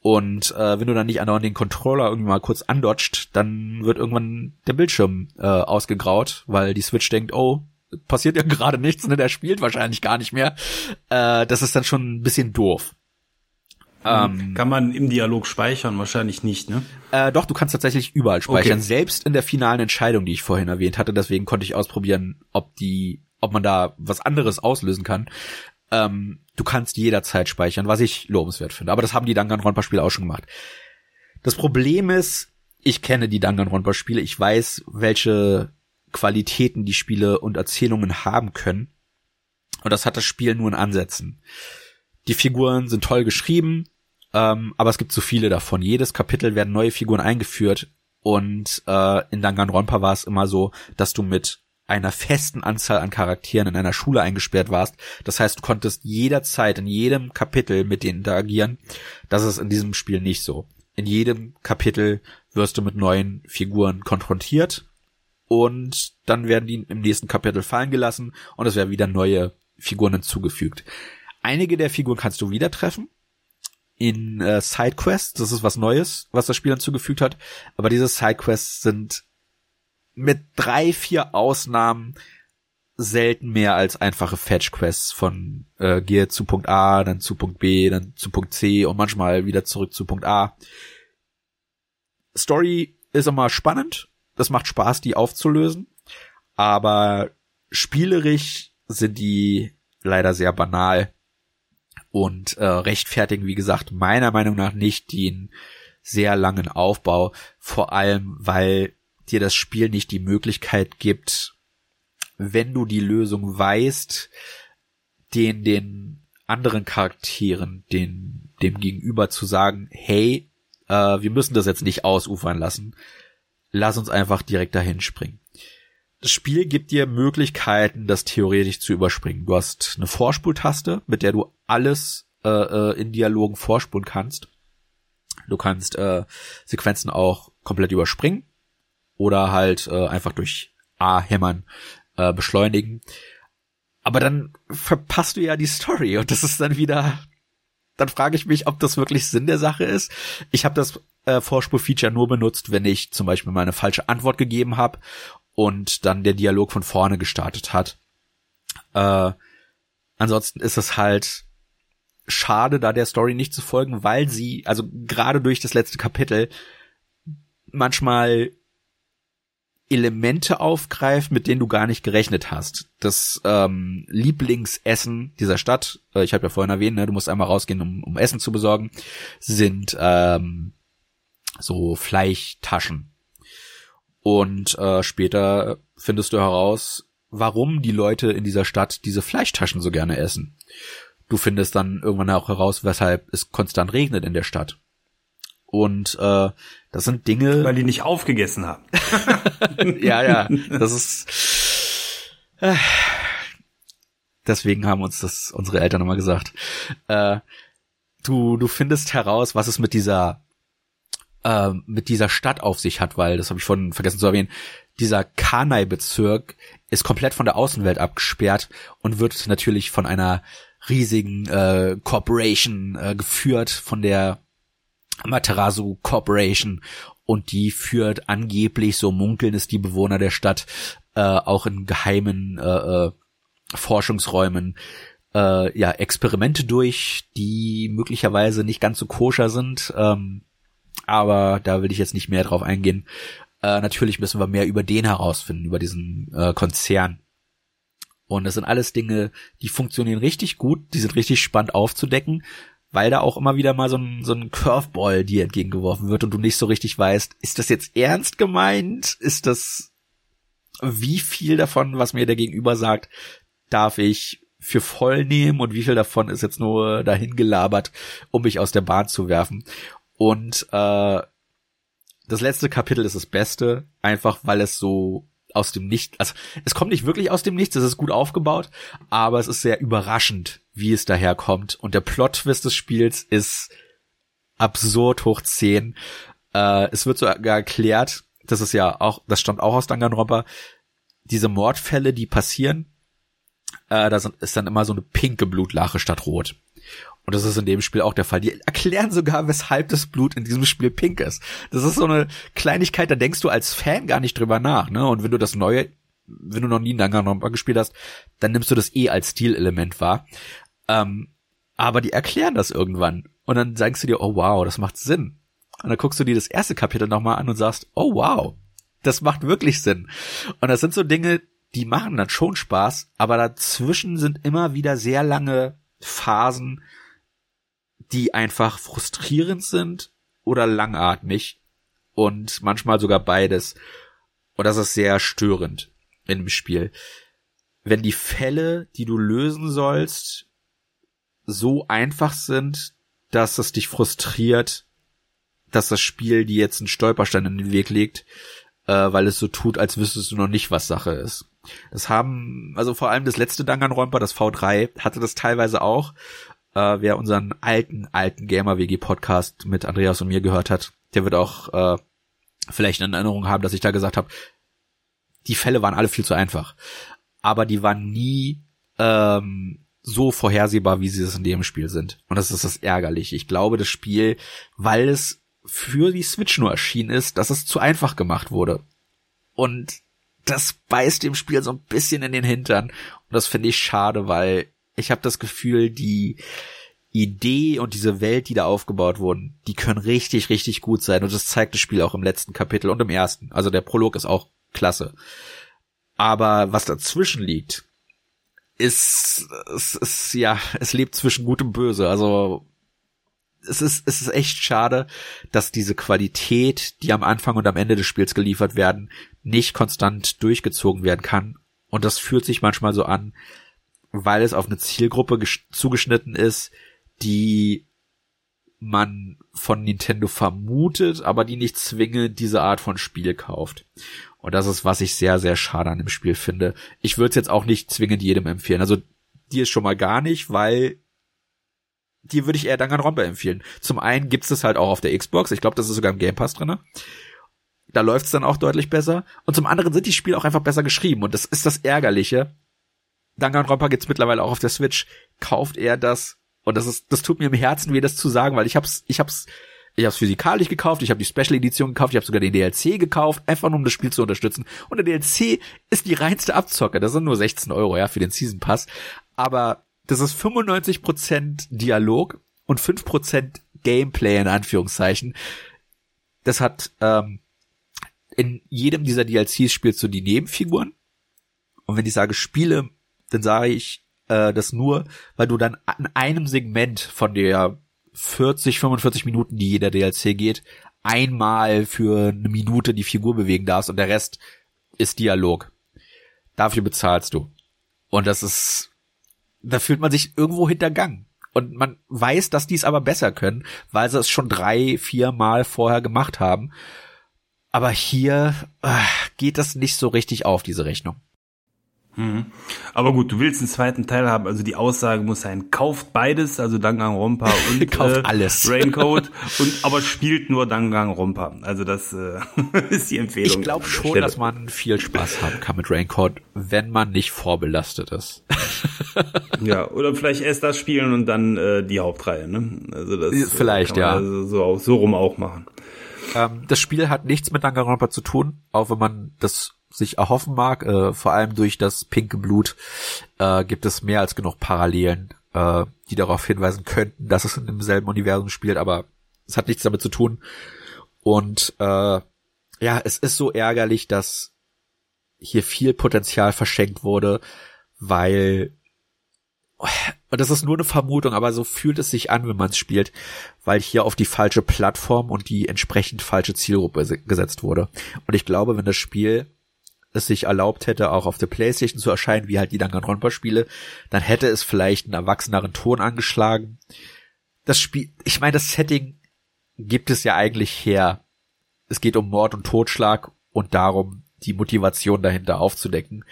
Und äh, wenn du dann nicht andauernd den Controller irgendwie mal kurz andotcht, dann wird irgendwann der Bildschirm äh, ausgegraut, weil die Switch denkt, oh, passiert ja gerade nichts, ne, der spielt wahrscheinlich gar nicht mehr. Äh, das ist dann schon ein bisschen doof. Ähm, Kann man im Dialog speichern? Wahrscheinlich nicht, ne? Äh, doch, du kannst tatsächlich überall speichern, okay. selbst in der finalen Entscheidung, die ich vorhin erwähnt hatte. Deswegen konnte ich ausprobieren, ob die, ob man da was anderes auslösen kann. Ähm, du kannst jederzeit speichern, was ich lobenswert finde. Aber das haben die Danganronpa-Spiele auch schon gemacht. Das Problem ist, ich kenne die Danganronpa-Spiele, ich weiß, welche Qualitäten die Spiele und Erzählungen haben können. Und das hat das Spiel nur in Ansätzen. Die Figuren sind toll geschrieben, ähm, aber es gibt so viele davon. Jedes Kapitel werden neue Figuren eingeführt und äh, in Danganronpa war es immer so, dass du mit einer festen Anzahl an Charakteren in einer Schule eingesperrt warst. Das heißt, du konntest jederzeit in jedem Kapitel mit denen interagieren. Das ist in diesem Spiel nicht so. In jedem Kapitel wirst du mit neuen Figuren konfrontiert und dann werden die im nächsten Kapitel fallen gelassen und es werden wieder neue Figuren hinzugefügt. Einige der Figuren kannst du wieder treffen, in äh, Sidequests. Das ist was Neues, was das Spiel hinzugefügt hat. Aber diese Sidequests sind mit drei, vier Ausnahmen selten mehr als einfache Fetch-Quests von äh, gehe zu Punkt A, dann zu Punkt B, dann zu Punkt C und manchmal wieder zurück zu Punkt A. Story ist immer spannend. Das macht Spaß, die aufzulösen. Aber spielerisch sind die leider sehr banal und äh, rechtfertigen, wie gesagt, meiner Meinung nach nicht den sehr langen Aufbau, vor allem weil dir das Spiel nicht die Möglichkeit gibt, wenn du die Lösung weißt, den den anderen Charakteren, den dem Gegenüber zu sagen, hey, äh, wir müssen das jetzt nicht ausufern lassen, lass uns einfach direkt dahin springen. Das Spiel gibt dir Möglichkeiten, das theoretisch zu überspringen. Du hast eine Vorspultaste, mit der du alles äh, äh, in Dialogen vorspulen kannst. Du kannst äh, Sequenzen auch komplett überspringen oder halt äh, einfach durch A hämmern äh, beschleunigen. Aber dann verpasst du ja die Story und das ist dann wieder dann frage ich mich, ob das wirklich Sinn der Sache ist. Ich habe das äh, Vorspulfeature nur benutzt, wenn ich zum Beispiel mal eine falsche Antwort gegeben habe und dann der Dialog von vorne gestartet hat. Äh, ansonsten ist es halt schade, da der Story nicht zu folgen, weil sie, also gerade durch das letzte Kapitel, manchmal Elemente aufgreift, mit denen du gar nicht gerechnet hast. Das ähm, Lieblingsessen dieser Stadt, äh, ich habe ja vorhin erwähnt, ne, du musst einmal rausgehen, um, um Essen zu besorgen, sind ähm, so Fleischtaschen. Und äh, später findest du heraus, warum die Leute in dieser Stadt diese Fleischtaschen so gerne essen. Du findest dann irgendwann auch heraus, weshalb es konstant regnet in der Stadt. Und äh, das sind Dinge. Weil die nicht aufgegessen haben. ja, ja. Das ist. Äh, deswegen haben uns das unsere Eltern immer gesagt. Äh, du, du findest heraus, was es mit dieser äh, mit dieser Stadt auf sich hat, weil, das habe ich vorhin vergessen zu erwähnen, dieser Kanai-Bezirk ist komplett von der Außenwelt abgesperrt und wird natürlich von einer riesigen äh, Corporation äh, geführt, von der Materasu Corporation und die führt angeblich, so munkeln es die Bewohner der Stadt, äh, auch in geheimen äh, äh, Forschungsräumen äh, ja Experimente durch, die möglicherweise nicht ganz so koscher sind. Ähm, aber da will ich jetzt nicht mehr drauf eingehen. Äh, natürlich müssen wir mehr über den herausfinden, über diesen äh, Konzern. Und das sind alles Dinge, die funktionieren richtig gut, die sind richtig spannend aufzudecken weil da auch immer wieder mal so ein, so ein Curveball dir entgegengeworfen wird und du nicht so richtig weißt, ist das jetzt ernst gemeint? Ist das, wie viel davon, was mir der Gegenüber sagt, darf ich für voll nehmen und wie viel davon ist jetzt nur dahin gelabert, um mich aus der Bahn zu werfen? Und äh, das letzte Kapitel ist das Beste, einfach weil es so aus dem Nichts, also es kommt nicht wirklich aus dem Nichts, es ist gut aufgebaut, aber es ist sehr überraschend, wie es daherkommt. Und der Plot-Twist des Spiels ist absurd hoch 10. Äh, es wird sogar erklärt, das ist ja auch, das stammt auch aus Danganronpa, diese Mordfälle, die passieren, äh, da ist dann immer so eine pinke Blutlache statt rot. Und das ist in dem Spiel auch der Fall. Die erklären sogar, weshalb das Blut in diesem Spiel pink ist. Das ist so eine Kleinigkeit, da denkst du als Fan gar nicht drüber nach, ne? Und wenn du das neue, wenn du noch nie Danganronpa gespielt hast, dann nimmst du das eh als Stilelement wahr. Ähm, aber die erklären das irgendwann. Und dann sagst du dir, oh wow, das macht Sinn. Und dann guckst du dir das erste Kapitel nochmal an und sagst, oh wow, das macht wirklich Sinn. Und das sind so Dinge, die machen dann schon Spaß, aber dazwischen sind immer wieder sehr lange Phasen, die einfach frustrierend sind oder langatmig und manchmal sogar beides. Und das ist sehr störend in dem Spiel. Wenn die Fälle, die du lösen sollst, so einfach sind, dass es dich frustriert, dass das Spiel dir jetzt einen Stolperstein in den Weg legt, äh, weil es so tut, als wüsstest du noch nicht, was Sache ist. Das haben, also vor allem das letzte Danganronpa, das V3, hatte das teilweise auch. Äh, wer unseren alten, alten Gamer-WG-Podcast mit Andreas und mir gehört hat, der wird auch äh, vielleicht in Erinnerung haben, dass ich da gesagt habe, die Fälle waren alle viel zu einfach. Aber die waren nie ähm, so vorhersehbar, wie sie es in dem Spiel sind. Und das ist das Ärgerliche. Ich glaube, das Spiel, weil es für die Switch nur erschienen ist, dass es zu einfach gemacht wurde. Und das beißt dem Spiel so ein bisschen in den Hintern. Und das finde ich schade, weil ich habe das Gefühl, die Idee und diese Welt, die da aufgebaut wurden, die können richtig, richtig gut sein. Und das zeigt das Spiel auch im letzten Kapitel und im ersten. Also der Prolog ist auch klasse. Aber was dazwischen liegt, ist, es ist, ja, es lebt zwischen Gut und Böse. Also, es ist, es ist echt schade, dass diese Qualität, die am Anfang und am Ende des Spiels geliefert werden, nicht konstant durchgezogen werden kann. Und das fühlt sich manchmal so an, weil es auf eine Zielgruppe zugeschnitten ist, die man von Nintendo vermutet, aber die nicht zwingend diese Art von Spiel kauft. Und das ist, was ich sehr, sehr schade an dem Spiel finde. Ich würde es jetzt auch nicht zwingend jedem empfehlen. Also dir ist schon mal gar nicht, weil dir würde ich eher Danganronpa empfehlen. Zum einen gibt es halt auch auf der Xbox. Ich glaube, das ist sogar im Game Pass drinne. Da läuft es dann auch deutlich besser. Und zum anderen sind die Spiele auch einfach besser geschrieben. Und das ist das Ärgerliche. Danganronpa gibt's mittlerweile auch auf der Switch. Kauft er das. Und das ist, das tut mir im Herzen weh, das zu sagen, weil ich hab's, ich hab's Ich habe es physikalisch gekauft, ich habe die Special Edition gekauft, ich habe sogar den DLC gekauft, einfach nur um das Spiel zu unterstützen. Und der DLC ist die reinste Abzocke. Das sind nur 16 Euro, ja, für den Season Pass. Aber das ist 95% Dialog und 5% Gameplay in Anführungszeichen. Das hat ähm, in jedem dieser DLCs spielst du die Nebenfiguren. Und wenn ich sage Spiele, dann sage ich äh, das nur, weil du dann an einem Segment von der 40, 45 Minuten, die jeder DLC geht, einmal für eine Minute die Figur bewegen darfst und der Rest ist Dialog. Dafür bezahlst du. Und das ist, da fühlt man sich irgendwo hintergangen. Und man weiß, dass die es aber besser können, weil sie es schon drei, vier Mal vorher gemacht haben. Aber hier äh, geht das nicht so richtig auf, diese Rechnung. Mhm. Aber gut, du willst einen zweiten Teil haben, also die Aussage muss sein, kauft beides, also Danganronpa und kauft äh, alles. Raincoat, und aber spielt nur Danganronpa. Also das äh, ist die Empfehlung. Ich glaube schon, Stelle. dass man viel Spaß haben kann mit Raincoat, wenn man nicht vorbelastet ist. ja, oder vielleicht erst das spielen und dann äh, die Hauptreihe, ne? Also das äh, vielleicht ja. Also so, so rum auch machen. Ähm, das Spiel hat nichts mit Danganronpa zu tun, auch wenn man das sich erhoffen mag, äh, vor allem durch das pinke Blut, äh, gibt es mehr als genug Parallelen, äh, die darauf hinweisen könnten, dass es in demselben Universum spielt, aber es hat nichts damit zu tun. Und äh, ja, es ist so ärgerlich, dass hier viel Potenzial verschenkt wurde, weil und das ist nur eine Vermutung, aber so fühlt es sich an, wenn man es spielt, weil hier auf die falsche Plattform und die entsprechend falsche Zielgruppe gesetzt wurde. Und ich glaube, wenn das Spiel es sich erlaubt hätte, auch auf der Playstation zu erscheinen, wie halt die Danganronpa-Spiele, dann hätte es vielleicht einen erwachseneren Ton angeschlagen. Das Spiel, ich meine, das Setting gibt es ja eigentlich her. Es geht um Mord und Totschlag und darum, die Motivation dahinter aufzudecken.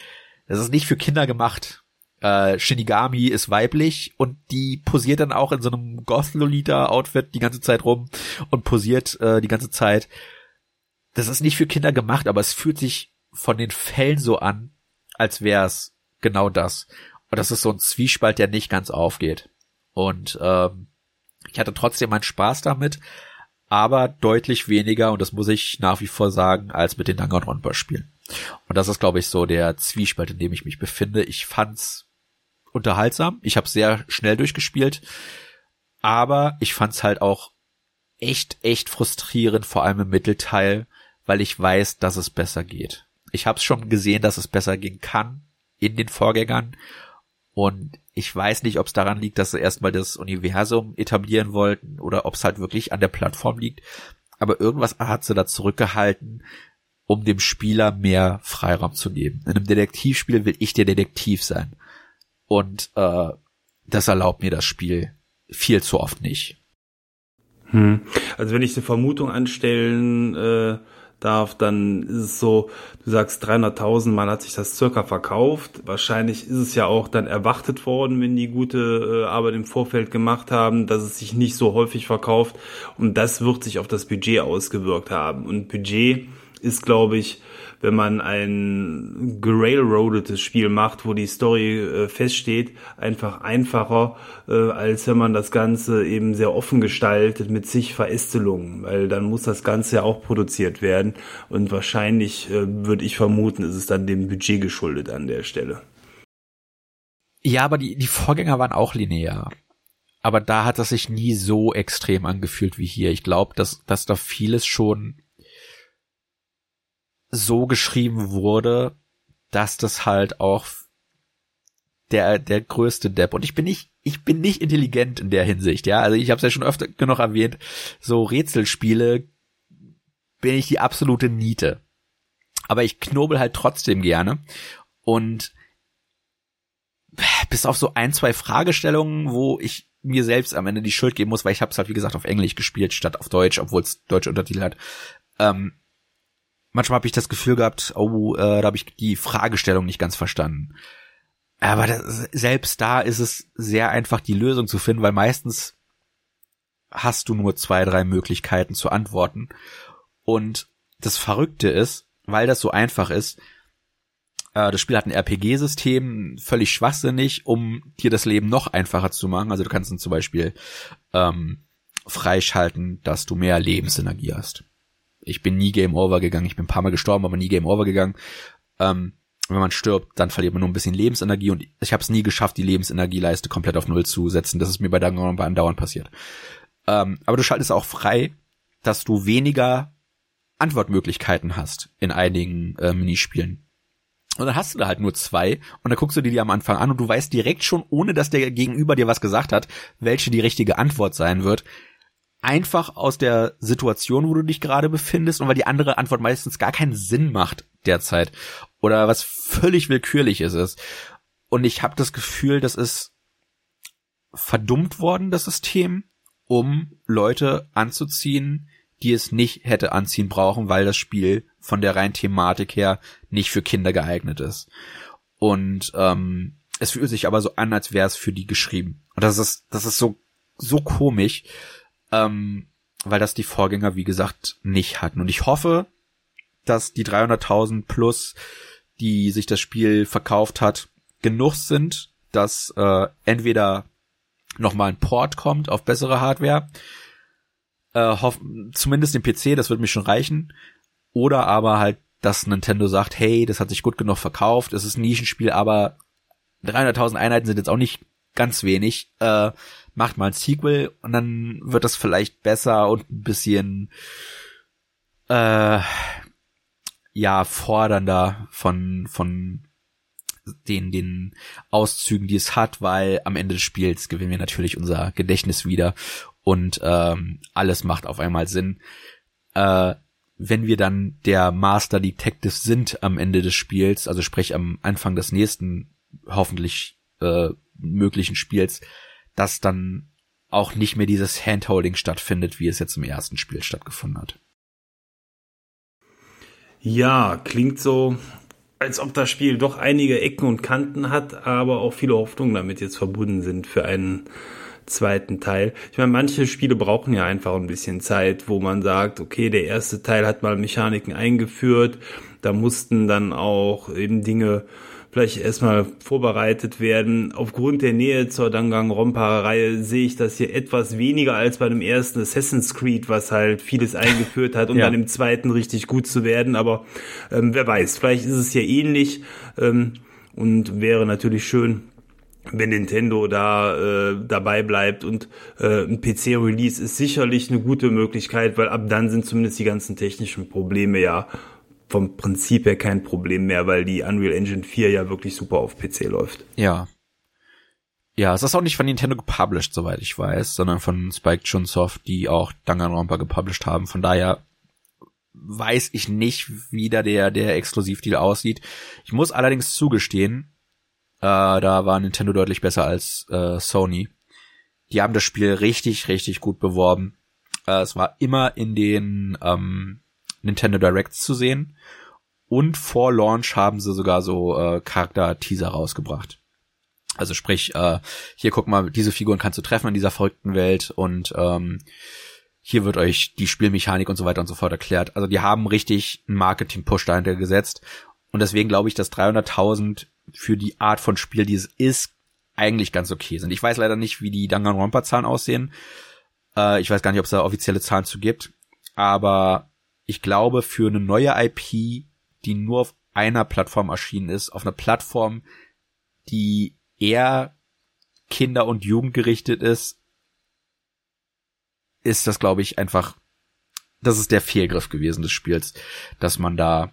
Das ist nicht für Kinder gemacht. Äh, Shinigami ist weiblich und die posiert dann auch in so einem Goth-Lolita-Outfit die ganze Zeit rum und posiert äh, die ganze Zeit. Das ist nicht für Kinder gemacht, aber es fühlt sich von den Fällen so an, als wäre es genau das. Und das ist so ein Zwiespalt, der nicht ganz aufgeht. Und ähm, ich hatte trotzdem meinen Spaß damit, aber deutlich weniger, und das muss ich nach wie vor sagen, als mit den Danganronpa-Spielen. Und das ist, glaube ich, so der Zwiespalt, in dem ich mich befinde. Ich fand's unterhaltsam, ich habe sehr schnell durchgespielt, aber ich fand's halt auch echt, echt frustrierend, vor allem im Mittelteil, weil ich weiß, dass es besser geht ich habe schon gesehen, dass es besser gehen kann in den Vorgängern. Und ich weiß nicht, ob es daran liegt, dass sie erstmal das Universum etablieren wollten oder ob es halt wirklich an der Plattform liegt. Aber irgendwas hat sie da zurückgehalten, um dem Spieler mehr Freiraum zu geben. In einem Detektivspiel will ich der Detektiv sein. Und äh, das erlaubt mir das Spiel viel zu oft nicht. Hm. Also wenn ich eine Vermutung anstellen äh, darf, dann ist es so, du sagst 300.000, man hat sich das circa verkauft. Wahrscheinlich ist es ja auch dann erwartet worden, wenn die gute äh, Arbeit im Vorfeld gemacht haben, dass es sich nicht so häufig verkauft und das wird sich auf das Budget ausgewirkt haben. Und Budget ist, glaube ich, wenn man ein gerailroadetes Spiel macht, wo die Story äh, feststeht, einfach einfacher, äh, als wenn man das Ganze eben sehr offen gestaltet mit sich Verästelungen, weil dann muss das Ganze ja auch produziert werden und wahrscheinlich äh, würde ich vermuten, ist es dann dem Budget geschuldet an der Stelle. Ja, aber die, die Vorgänger waren auch linear. Aber da hat das sich nie so extrem angefühlt wie hier. Ich glaube, dass, dass da vieles schon so geschrieben wurde, dass das halt auch der der größte Depp und ich bin nicht ich bin nicht intelligent in der Hinsicht, ja. Also ich habe es ja schon öfter genug erwähnt, so Rätselspiele bin ich die absolute Niete. Aber ich knobel halt trotzdem gerne und bis auf so ein, zwei Fragestellungen, wo ich mir selbst am Ende die Schuld geben muss, weil ich habe es halt wie gesagt auf Englisch gespielt statt auf Deutsch, obwohl es deutsche Untertitel hat. Ähm, manchmal habe ich das Gefühl gehabt, oh, äh, da habe ich die Fragestellung nicht ganz verstanden. Aber das, selbst da ist es sehr einfach, die Lösung zu finden, weil meistens hast du nur zwei, drei Möglichkeiten zu antworten. Und das Verrückte ist, weil das so einfach ist, äh, das Spiel hat ein RPG-System, völlig schwachsinnig, um dir das Leben noch einfacher zu machen. Also du kannst dann zum Beispiel ähm, freischalten, dass du mehr Lebensenergie hast. Ich bin nie Game Over gegangen, ich bin ein paar Mal gestorben, aber nie Game Over gegangen. Ähm, wenn man stirbt, dann verliert man nur ein bisschen Lebensenergie und ich habe es nie geschafft, die Lebensenergieleiste komplett auf Null zu setzen. Das ist mir bei Danganronpa andauernd passiert. Ähm, aber du schaltest auch frei, dass du weniger Antwortmöglichkeiten hast in einigen äh, Minispielen. Und dann hast du da halt nur zwei und dann guckst du dir die am Anfang an und du weißt direkt schon, ohne dass der Gegenüber dir was gesagt hat, welche die richtige Antwort sein wird. Einfach aus der Situation, wo du dich gerade befindest und weil die andere Antwort meistens gar keinen Sinn macht derzeit oder was völlig willkürliches ist. Und ich habe das Gefühl, das ist verdummt worden, das System, um Leute anzuziehen, die es nicht hätte anziehen brauchen, weil das Spiel von der reinen Thematik her nicht für Kinder geeignet ist. Und ähm, es fühlt sich aber so an, als wäre es für die geschrieben. Und das ist, das ist so, so komisch, ähm, weil das die Vorgänger, wie gesagt, nicht hatten. Und ich hoffe, dass die 300.000 plus, die sich das Spiel verkauft hat, genug sind, dass äh, entweder nochmal ein Port kommt auf bessere Hardware äh, hoff, zumindest den PC, das wird mir schon reichen. Oder aber halt, dass Nintendo sagt, hey, das hat sich gut genug verkauft, es ist ein Nischenspiel, aber 300.000 Einheiten sind jetzt auch nicht ganz wenig. Äh, macht mal ein Sequel und dann wird das vielleicht besser und ein bisschen äh, ja fordernder von von den den Auszügen, die es hat, weil am Ende des Spiels gewinnen wir natürlich unser Gedächtnis wieder und ähm, alles macht auf einmal Sinn. Äh, wenn wir dann der Master Detective sind am Ende des Spiels, also sprich am Anfang des nächsten hoffentlich äh, möglichen Spiels, dass dann auch nicht mehr dieses Handholding stattfindet, wie es jetzt im ersten Spiel stattgefunden hat. Ja, klingt so, als ob das Spiel doch einige Ecken und Kanten hat, aber auch viele Hoffnungen damit jetzt verbunden sind für einen zweiten Teil. Ich meine, manche Spiele brauchen ja einfach ein bisschen Zeit, wo man sagt, okay, der erste Teil hat mal Mechaniken eingeführt, da mussten dann auch eben Dinge vielleicht erstmal vorbereitet werden. Aufgrund der Nähe zur Danganronpa-Reihe sehe ich das hier etwas weniger als bei dem ersten Assassin's Creed, was halt vieles eingeführt hat, um ja. dann im zweiten richtig gut zu werden. Aber ähm, wer weiß, vielleicht ist es ja ähnlich ähm, und wäre natürlich schön, wenn Nintendo da äh, dabei bleibt und äh, ein PC-Release ist sicherlich eine gute Möglichkeit, weil ab dann sind zumindest die ganzen technischen Probleme ja vom Prinzip her kein Problem mehr, weil die Unreal Engine 4 ja wirklich super auf PC läuft. Ja. Ja, es ist auch nicht von Nintendo gepublished, soweit ich weiß, sondern von Spike Chunsoft, die auch Danganronpa gepublished haben. Von daher weiß ich nicht, wie da der, der Exklusivdeal aussieht. Ich muss allerdings zugestehen, äh, da war Nintendo deutlich besser als äh, Sony. Die haben das Spiel richtig, richtig gut beworben. Äh, es war immer in den ähm, Nintendo Directs zu sehen. Und vor Launch haben sie sogar so äh, Charakter-Teaser rausgebracht. Also sprich, äh, hier guck mal, diese Figuren kannst du treffen in dieser verrückten Welt und ähm, hier wird euch die Spielmechanik und so weiter und so fort erklärt. Also die haben richtig einen Marketing-Push dahinter gesetzt. Und deswegen glaube ich, dass 300.000 für die Art von Spiel, die es ist, eigentlich ganz okay sind. Ich weiß leider nicht, wie die Danganronpa-Zahlen aussehen. Äh, ich weiß gar nicht, ob es da offizielle Zahlen zu gibt. Aber ich glaube, für eine neue IP, die nur auf einer Plattform erschienen ist, auf einer Plattform, die eher Kinder- und Jugendgerichtet ist, ist das, glaube ich, einfach, das ist der Fehlgriff gewesen des Spiels, dass man da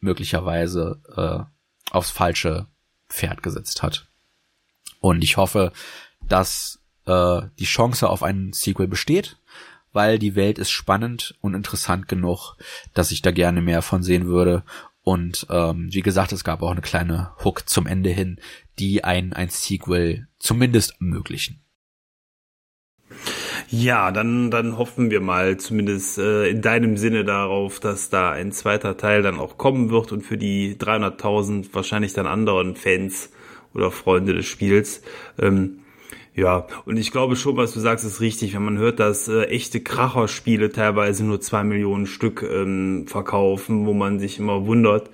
möglicherweise äh, aufs falsche Pferd gesetzt hat. Und ich hoffe, dass äh, die Chance auf einen Sequel besteht, weil die Welt ist spannend und interessant genug, dass ich da gerne mehr von sehen würde. Und ähm, wie gesagt, es gab auch eine kleine Hook zum Ende hin, die ein, ein Sequel zumindest ermöglichen. Ja, dann, dann hoffen wir mal zumindest äh, in deinem Sinne darauf, dass da ein zweiter Teil dann auch kommen wird und für die 300.000 wahrscheinlich dann anderen Fans oder Freunde des Spiels. Ähm, ja, und ich glaube schon, was du sagst, ist richtig. Wenn man hört, dass äh, echte Kracherspiele teilweise nur zwei Millionen Stück ähm, verkaufen, wo man sich immer wundert,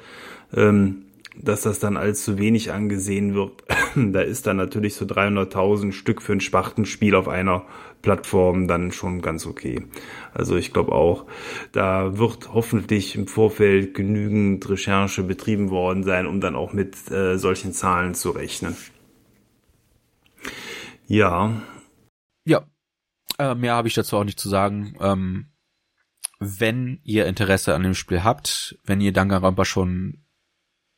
ähm, dass das dann allzu wenig angesehen wird. da ist dann natürlich so 300.000 Stück für ein Spachtenspiel auf einer Plattformen dann schon ganz okay. Also ich glaube auch, da wird hoffentlich im Vorfeld genügend Recherche betrieben worden sein, um dann auch mit äh, solchen Zahlen zu rechnen. Ja. Ja. Äh, mehr habe ich dazu auch nicht zu sagen. Ähm, wenn ihr Interesse an dem Spiel habt, wenn ihr Danganronpa schon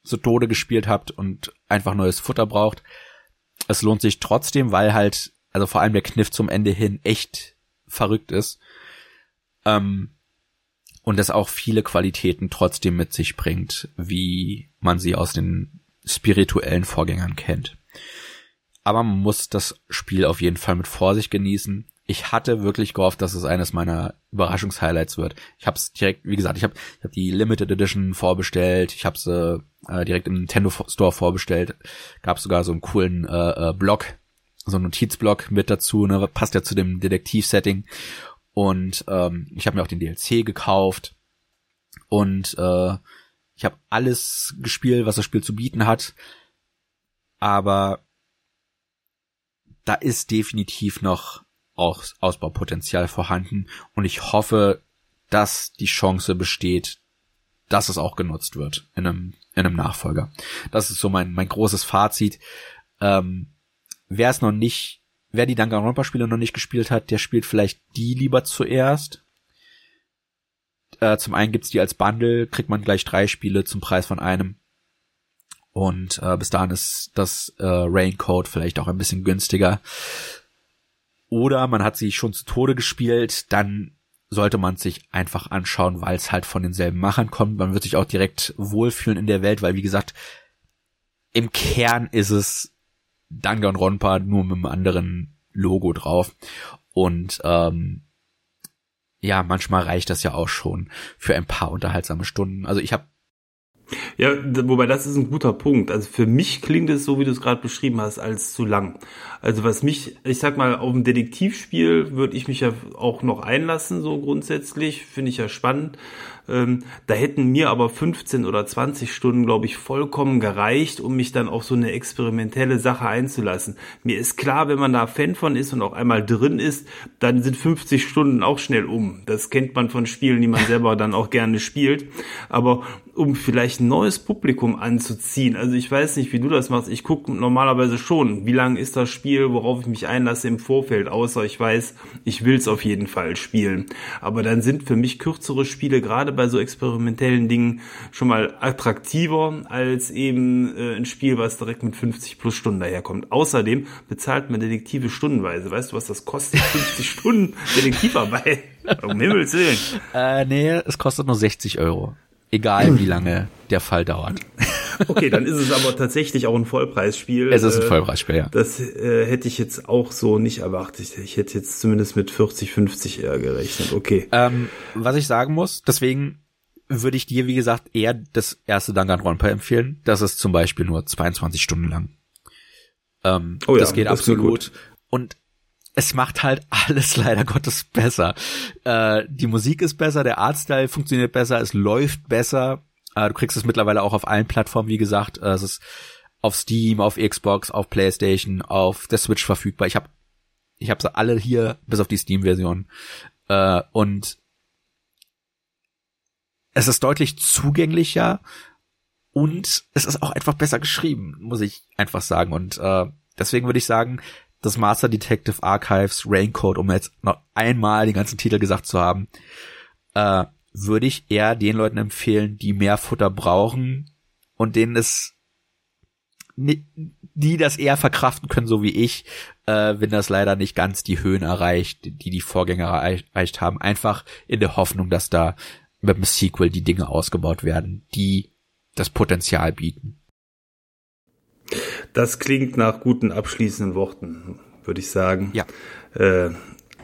zu Tode gespielt habt und einfach neues Futter braucht, es lohnt sich trotzdem, weil halt, also vor allem der Kniff zum Ende hin echt verrückt ist. Ähm, und es auch viele Qualitäten trotzdem mit sich bringt, wie man sie aus den spirituellen Vorgängern kennt. Aber man muss das Spiel auf jeden Fall mit Vorsicht genießen ich hatte wirklich gehofft, dass es eines meiner Überraschungshighlights wird. Ich habe es direkt, wie gesagt, ich habe ich hab die Limited Edition vorbestellt, ich habe sie äh, direkt im Nintendo Store vorbestellt, gab sogar so einen coolen äh, äh, Blog, so einen Notizblock mit dazu, ne, passt ja zu dem Detektiv-Setting. Und ähm, ich habe mir auch den DLC gekauft und äh, ich habe alles gespielt, was das Spiel zu bieten hat. Aber da ist definitiv noch auch Ausbaupotenzial vorhanden und ich hoffe, dass die Chance besteht, dass es auch genutzt wird in einem, in einem Nachfolger. Das ist so mein, mein großes Fazit. Ähm, wer es noch nicht, wer die Danganronpa-Spiele noch nicht gespielt hat, der spielt vielleicht die lieber zuerst. Äh, zum einen gibt's die als Bundle, kriegt man gleich drei Spiele zum Preis von einem. Und äh, bis dahin ist das äh, Raincoat vielleicht auch ein bisschen günstiger oder man hat sie schon zu Tode gespielt, dann sollte man sich einfach anschauen, weil es halt von denselben Machern kommt. Man wird sich auch direkt wohlfühlen in der Welt, weil wie gesagt, im Kern ist es Danganronpa nur mit einem anderen Logo drauf. Und ähm, ja, manchmal reicht das ja auch schon für ein paar unterhaltsame Stunden. Also ich habe ja, wobei das ist ein guter Punkt. Also für mich klingt es so, wie du es gerade beschrieben hast, als zu lang. Also was mich, ich sag mal, auf ein Detektivspiel würde ich mich ja auch noch einlassen, so grundsätzlich. Finde ich ja spannend. Ähm, da hätten mir aber 15 oder 20 Stunden, glaube ich, vollkommen gereicht, um mich dann auf so eine experimentelle Sache einzulassen. Mir ist klar, wenn man da Fan von ist und auch einmal drin ist, dann sind 50 Stunden auch schnell um. Das kennt man von Spielen, die man selber dann auch gerne spielt. Aber um vielleicht ein neues Publikum anzuziehen, also ich weiß nicht, wie du das machst. Ich gucke normalerweise schon, wie lang ist das Spiel, worauf ich mich einlasse im Vorfeld, außer ich weiß, ich will es auf jeden Fall spielen. Aber dann sind für mich kürzere Spiele gerade bei so experimentellen Dingen schon mal attraktiver als eben äh, ein Spiel, was direkt mit 50 plus Stunden daherkommt. Außerdem bezahlt man Detektive stundenweise. Weißt du, was das kostet? 50 Stunden Detektivarbeit. Um Himmels Willen. Äh, nee, es kostet nur 60 Euro. Egal wie lange der Fall dauert. Okay, dann ist es aber tatsächlich auch ein Vollpreisspiel. Es ist ein äh, Vollpreisspiel, ja. Das äh, hätte ich jetzt auch so nicht erwartet. Ich hätte jetzt zumindest mit 40, 50 eher gerechnet. Okay. Ähm, was ich sagen muss, deswegen würde ich dir, wie gesagt, eher das erste Danganronpa empfehlen. Das ist zum Beispiel nur 22 Stunden lang. Ähm, oh ja, das geht das absolut. Und es macht halt alles leider Gottes besser. Äh, die Musik ist besser, der Artstyle funktioniert besser, es läuft besser. Äh, du kriegst es mittlerweile auch auf allen Plattformen, wie gesagt. Äh, es ist auf Steam, auf Xbox, auf PlayStation, auf der Switch verfügbar. Ich habe ich hab sie alle hier, bis auf die Steam-Version. Äh, und es ist deutlich zugänglicher und es ist auch einfach besser geschrieben, muss ich einfach sagen. Und äh, deswegen würde ich sagen, das Master Detective Archives Raincoat, um jetzt noch einmal den ganzen Titel gesagt zu haben, äh, würde ich eher den Leuten empfehlen, die mehr Futter brauchen und denen es die das eher verkraften können, so wie ich, äh, wenn das leider nicht ganz die Höhen erreicht, die die Vorgänger erreicht haben. Einfach in der Hoffnung, dass da mit dem Sequel die Dinge ausgebaut werden, die das Potenzial bieten. Das klingt nach guten abschließenden Worten, würde ich sagen. Ja. Äh,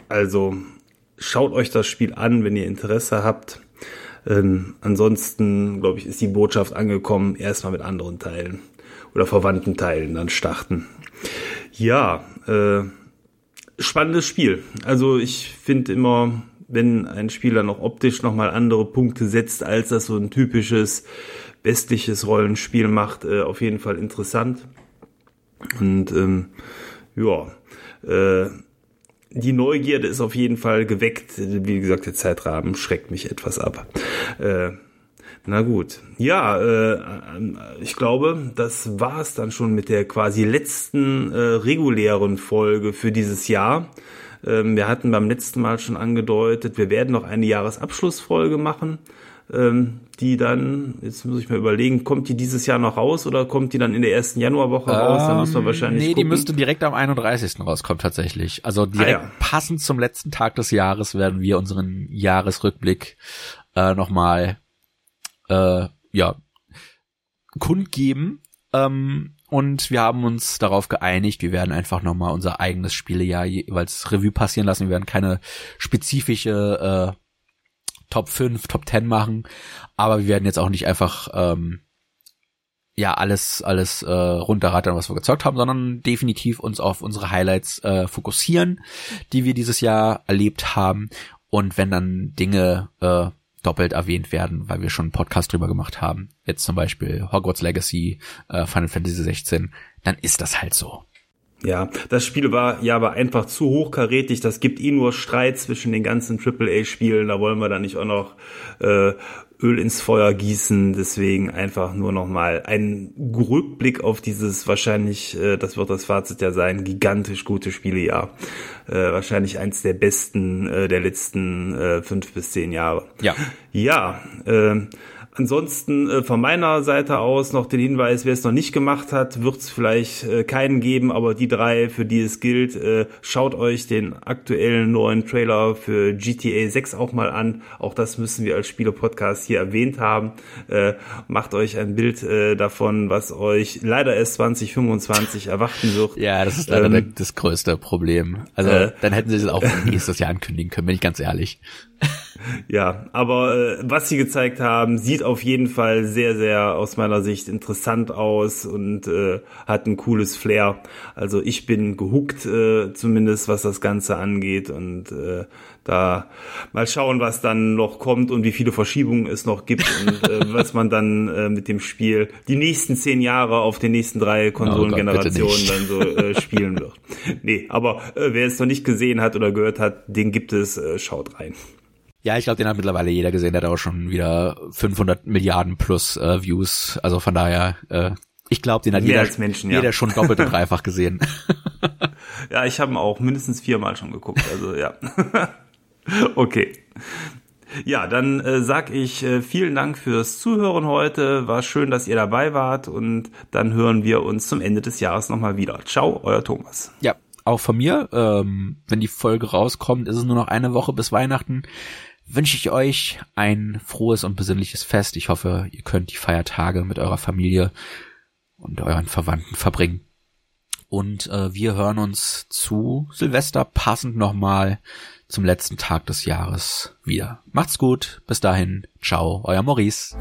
also schaut euch das Spiel an, wenn ihr Interesse habt. Ähm, ansonsten, glaube ich, ist die Botschaft angekommen, erstmal mit anderen Teilen oder verwandten Teilen dann starten. Ja, äh, spannendes Spiel. Also ich finde immer, wenn ein Spieler noch optisch nochmal andere Punkte setzt, als das so ein typisches westliches Rollenspiel macht, äh, auf jeden Fall interessant. Und ähm, ja, äh, die Neugierde ist auf jeden Fall geweckt. Wie gesagt, der Zeitrahmen schreckt mich etwas ab. Äh, na gut. Ja, äh, ich glaube, das war es dann schon mit der quasi letzten äh, regulären Folge für dieses Jahr. Ähm, wir hatten beim letzten Mal schon angedeutet, wir werden noch eine Jahresabschlussfolge machen ähm, die dann, jetzt muss ich mal überlegen, kommt die dieses Jahr noch raus oder kommt die dann in der ersten Januarwoche raus? Da muss man ähm, wahrscheinlich. Nee, gucken. die müsste direkt am 31. rauskommen tatsächlich. Also direkt ah, ja. passend zum letzten Tag des Jahres werden wir unseren Jahresrückblick äh, nochmal äh, ja, kundgeben. Ähm, und wir haben uns darauf geeinigt, wir werden einfach nochmal unser eigenes Spielejahr jeweils Revue passieren lassen. Wir werden keine spezifische äh, Top 5, Top 10 machen, aber wir werden jetzt auch nicht einfach ähm, ja alles alles äh, runterrattern, was wir gezockt haben, sondern definitiv uns auf unsere Highlights äh, fokussieren, die wir dieses Jahr erlebt haben und wenn dann Dinge äh, doppelt erwähnt werden, weil wir schon einen Podcast drüber gemacht haben, jetzt zum Beispiel Hogwarts Legacy, äh, Final Fantasy 16, dann ist das halt so. Ja, das Spiel war ja aber einfach zu hochkarätig. Das gibt eh nur Streit zwischen den ganzen AAA-Spielen. Da wollen wir dann nicht auch noch äh, Öl ins Feuer gießen. Deswegen einfach nur noch mal ein Rückblick auf dieses wahrscheinlich, äh, das wird das Fazit ja sein, gigantisch gute Spielejahr. Äh, wahrscheinlich eins der besten äh, der letzten äh, fünf bis zehn Jahre. Ja. Ja. Äh, Ansonsten äh, von meiner Seite aus noch den Hinweis, wer es noch nicht gemacht hat, wird es vielleicht äh, keinen geben, aber die drei, für die es gilt, äh, schaut euch den aktuellen neuen Trailer für GTA 6 auch mal an. Auch das müssen wir als Spieler-Podcast hier erwähnt haben. Äh, macht euch ein Bild äh, davon, was euch leider erst 2025 erwarten wird. Ja, das ist leider ähm, das größte Problem. Also äh, dann hätten sie es auch nächstes Jahr ankündigen können, bin ich ganz ehrlich. Ja, aber äh, was sie gezeigt haben, sieht auf jeden Fall sehr, sehr aus meiner Sicht interessant aus und äh, hat ein cooles Flair. Also ich bin gehuckt, äh, zumindest was das Ganze angeht und äh, da mal schauen, was dann noch kommt und wie viele Verschiebungen es noch gibt und äh, was man dann äh, mit dem Spiel die nächsten zehn Jahre auf den nächsten drei Konsolengenerationen oh dann so äh, spielen wird. Nee, aber äh, wer es noch nicht gesehen hat oder gehört hat, den gibt es, äh, schaut rein. Ja, ich glaube, den hat mittlerweile jeder gesehen. Der hat auch schon wieder 500 Milliarden plus äh, Views. Also von daher, äh, ich glaube, den hat jeder, Menschen, ja. jeder schon doppelt und dreifach gesehen. ja, ich habe ihn auch mindestens viermal schon geguckt. Also ja. okay. Ja, dann äh, sag ich äh, vielen Dank fürs Zuhören heute. War schön, dass ihr dabei wart und dann hören wir uns zum Ende des Jahres nochmal wieder. Ciao, euer Thomas. Ja, auch von mir. Ähm, wenn die Folge rauskommt, ist es nur noch eine Woche bis Weihnachten wünsche ich euch ein frohes und besinnliches Fest. Ich hoffe, ihr könnt die Feiertage mit eurer Familie und euren Verwandten verbringen. Und äh, wir hören uns zu Silvester passend nochmal zum letzten Tag des Jahres wieder. Macht's gut, bis dahin, ciao, euer Maurice.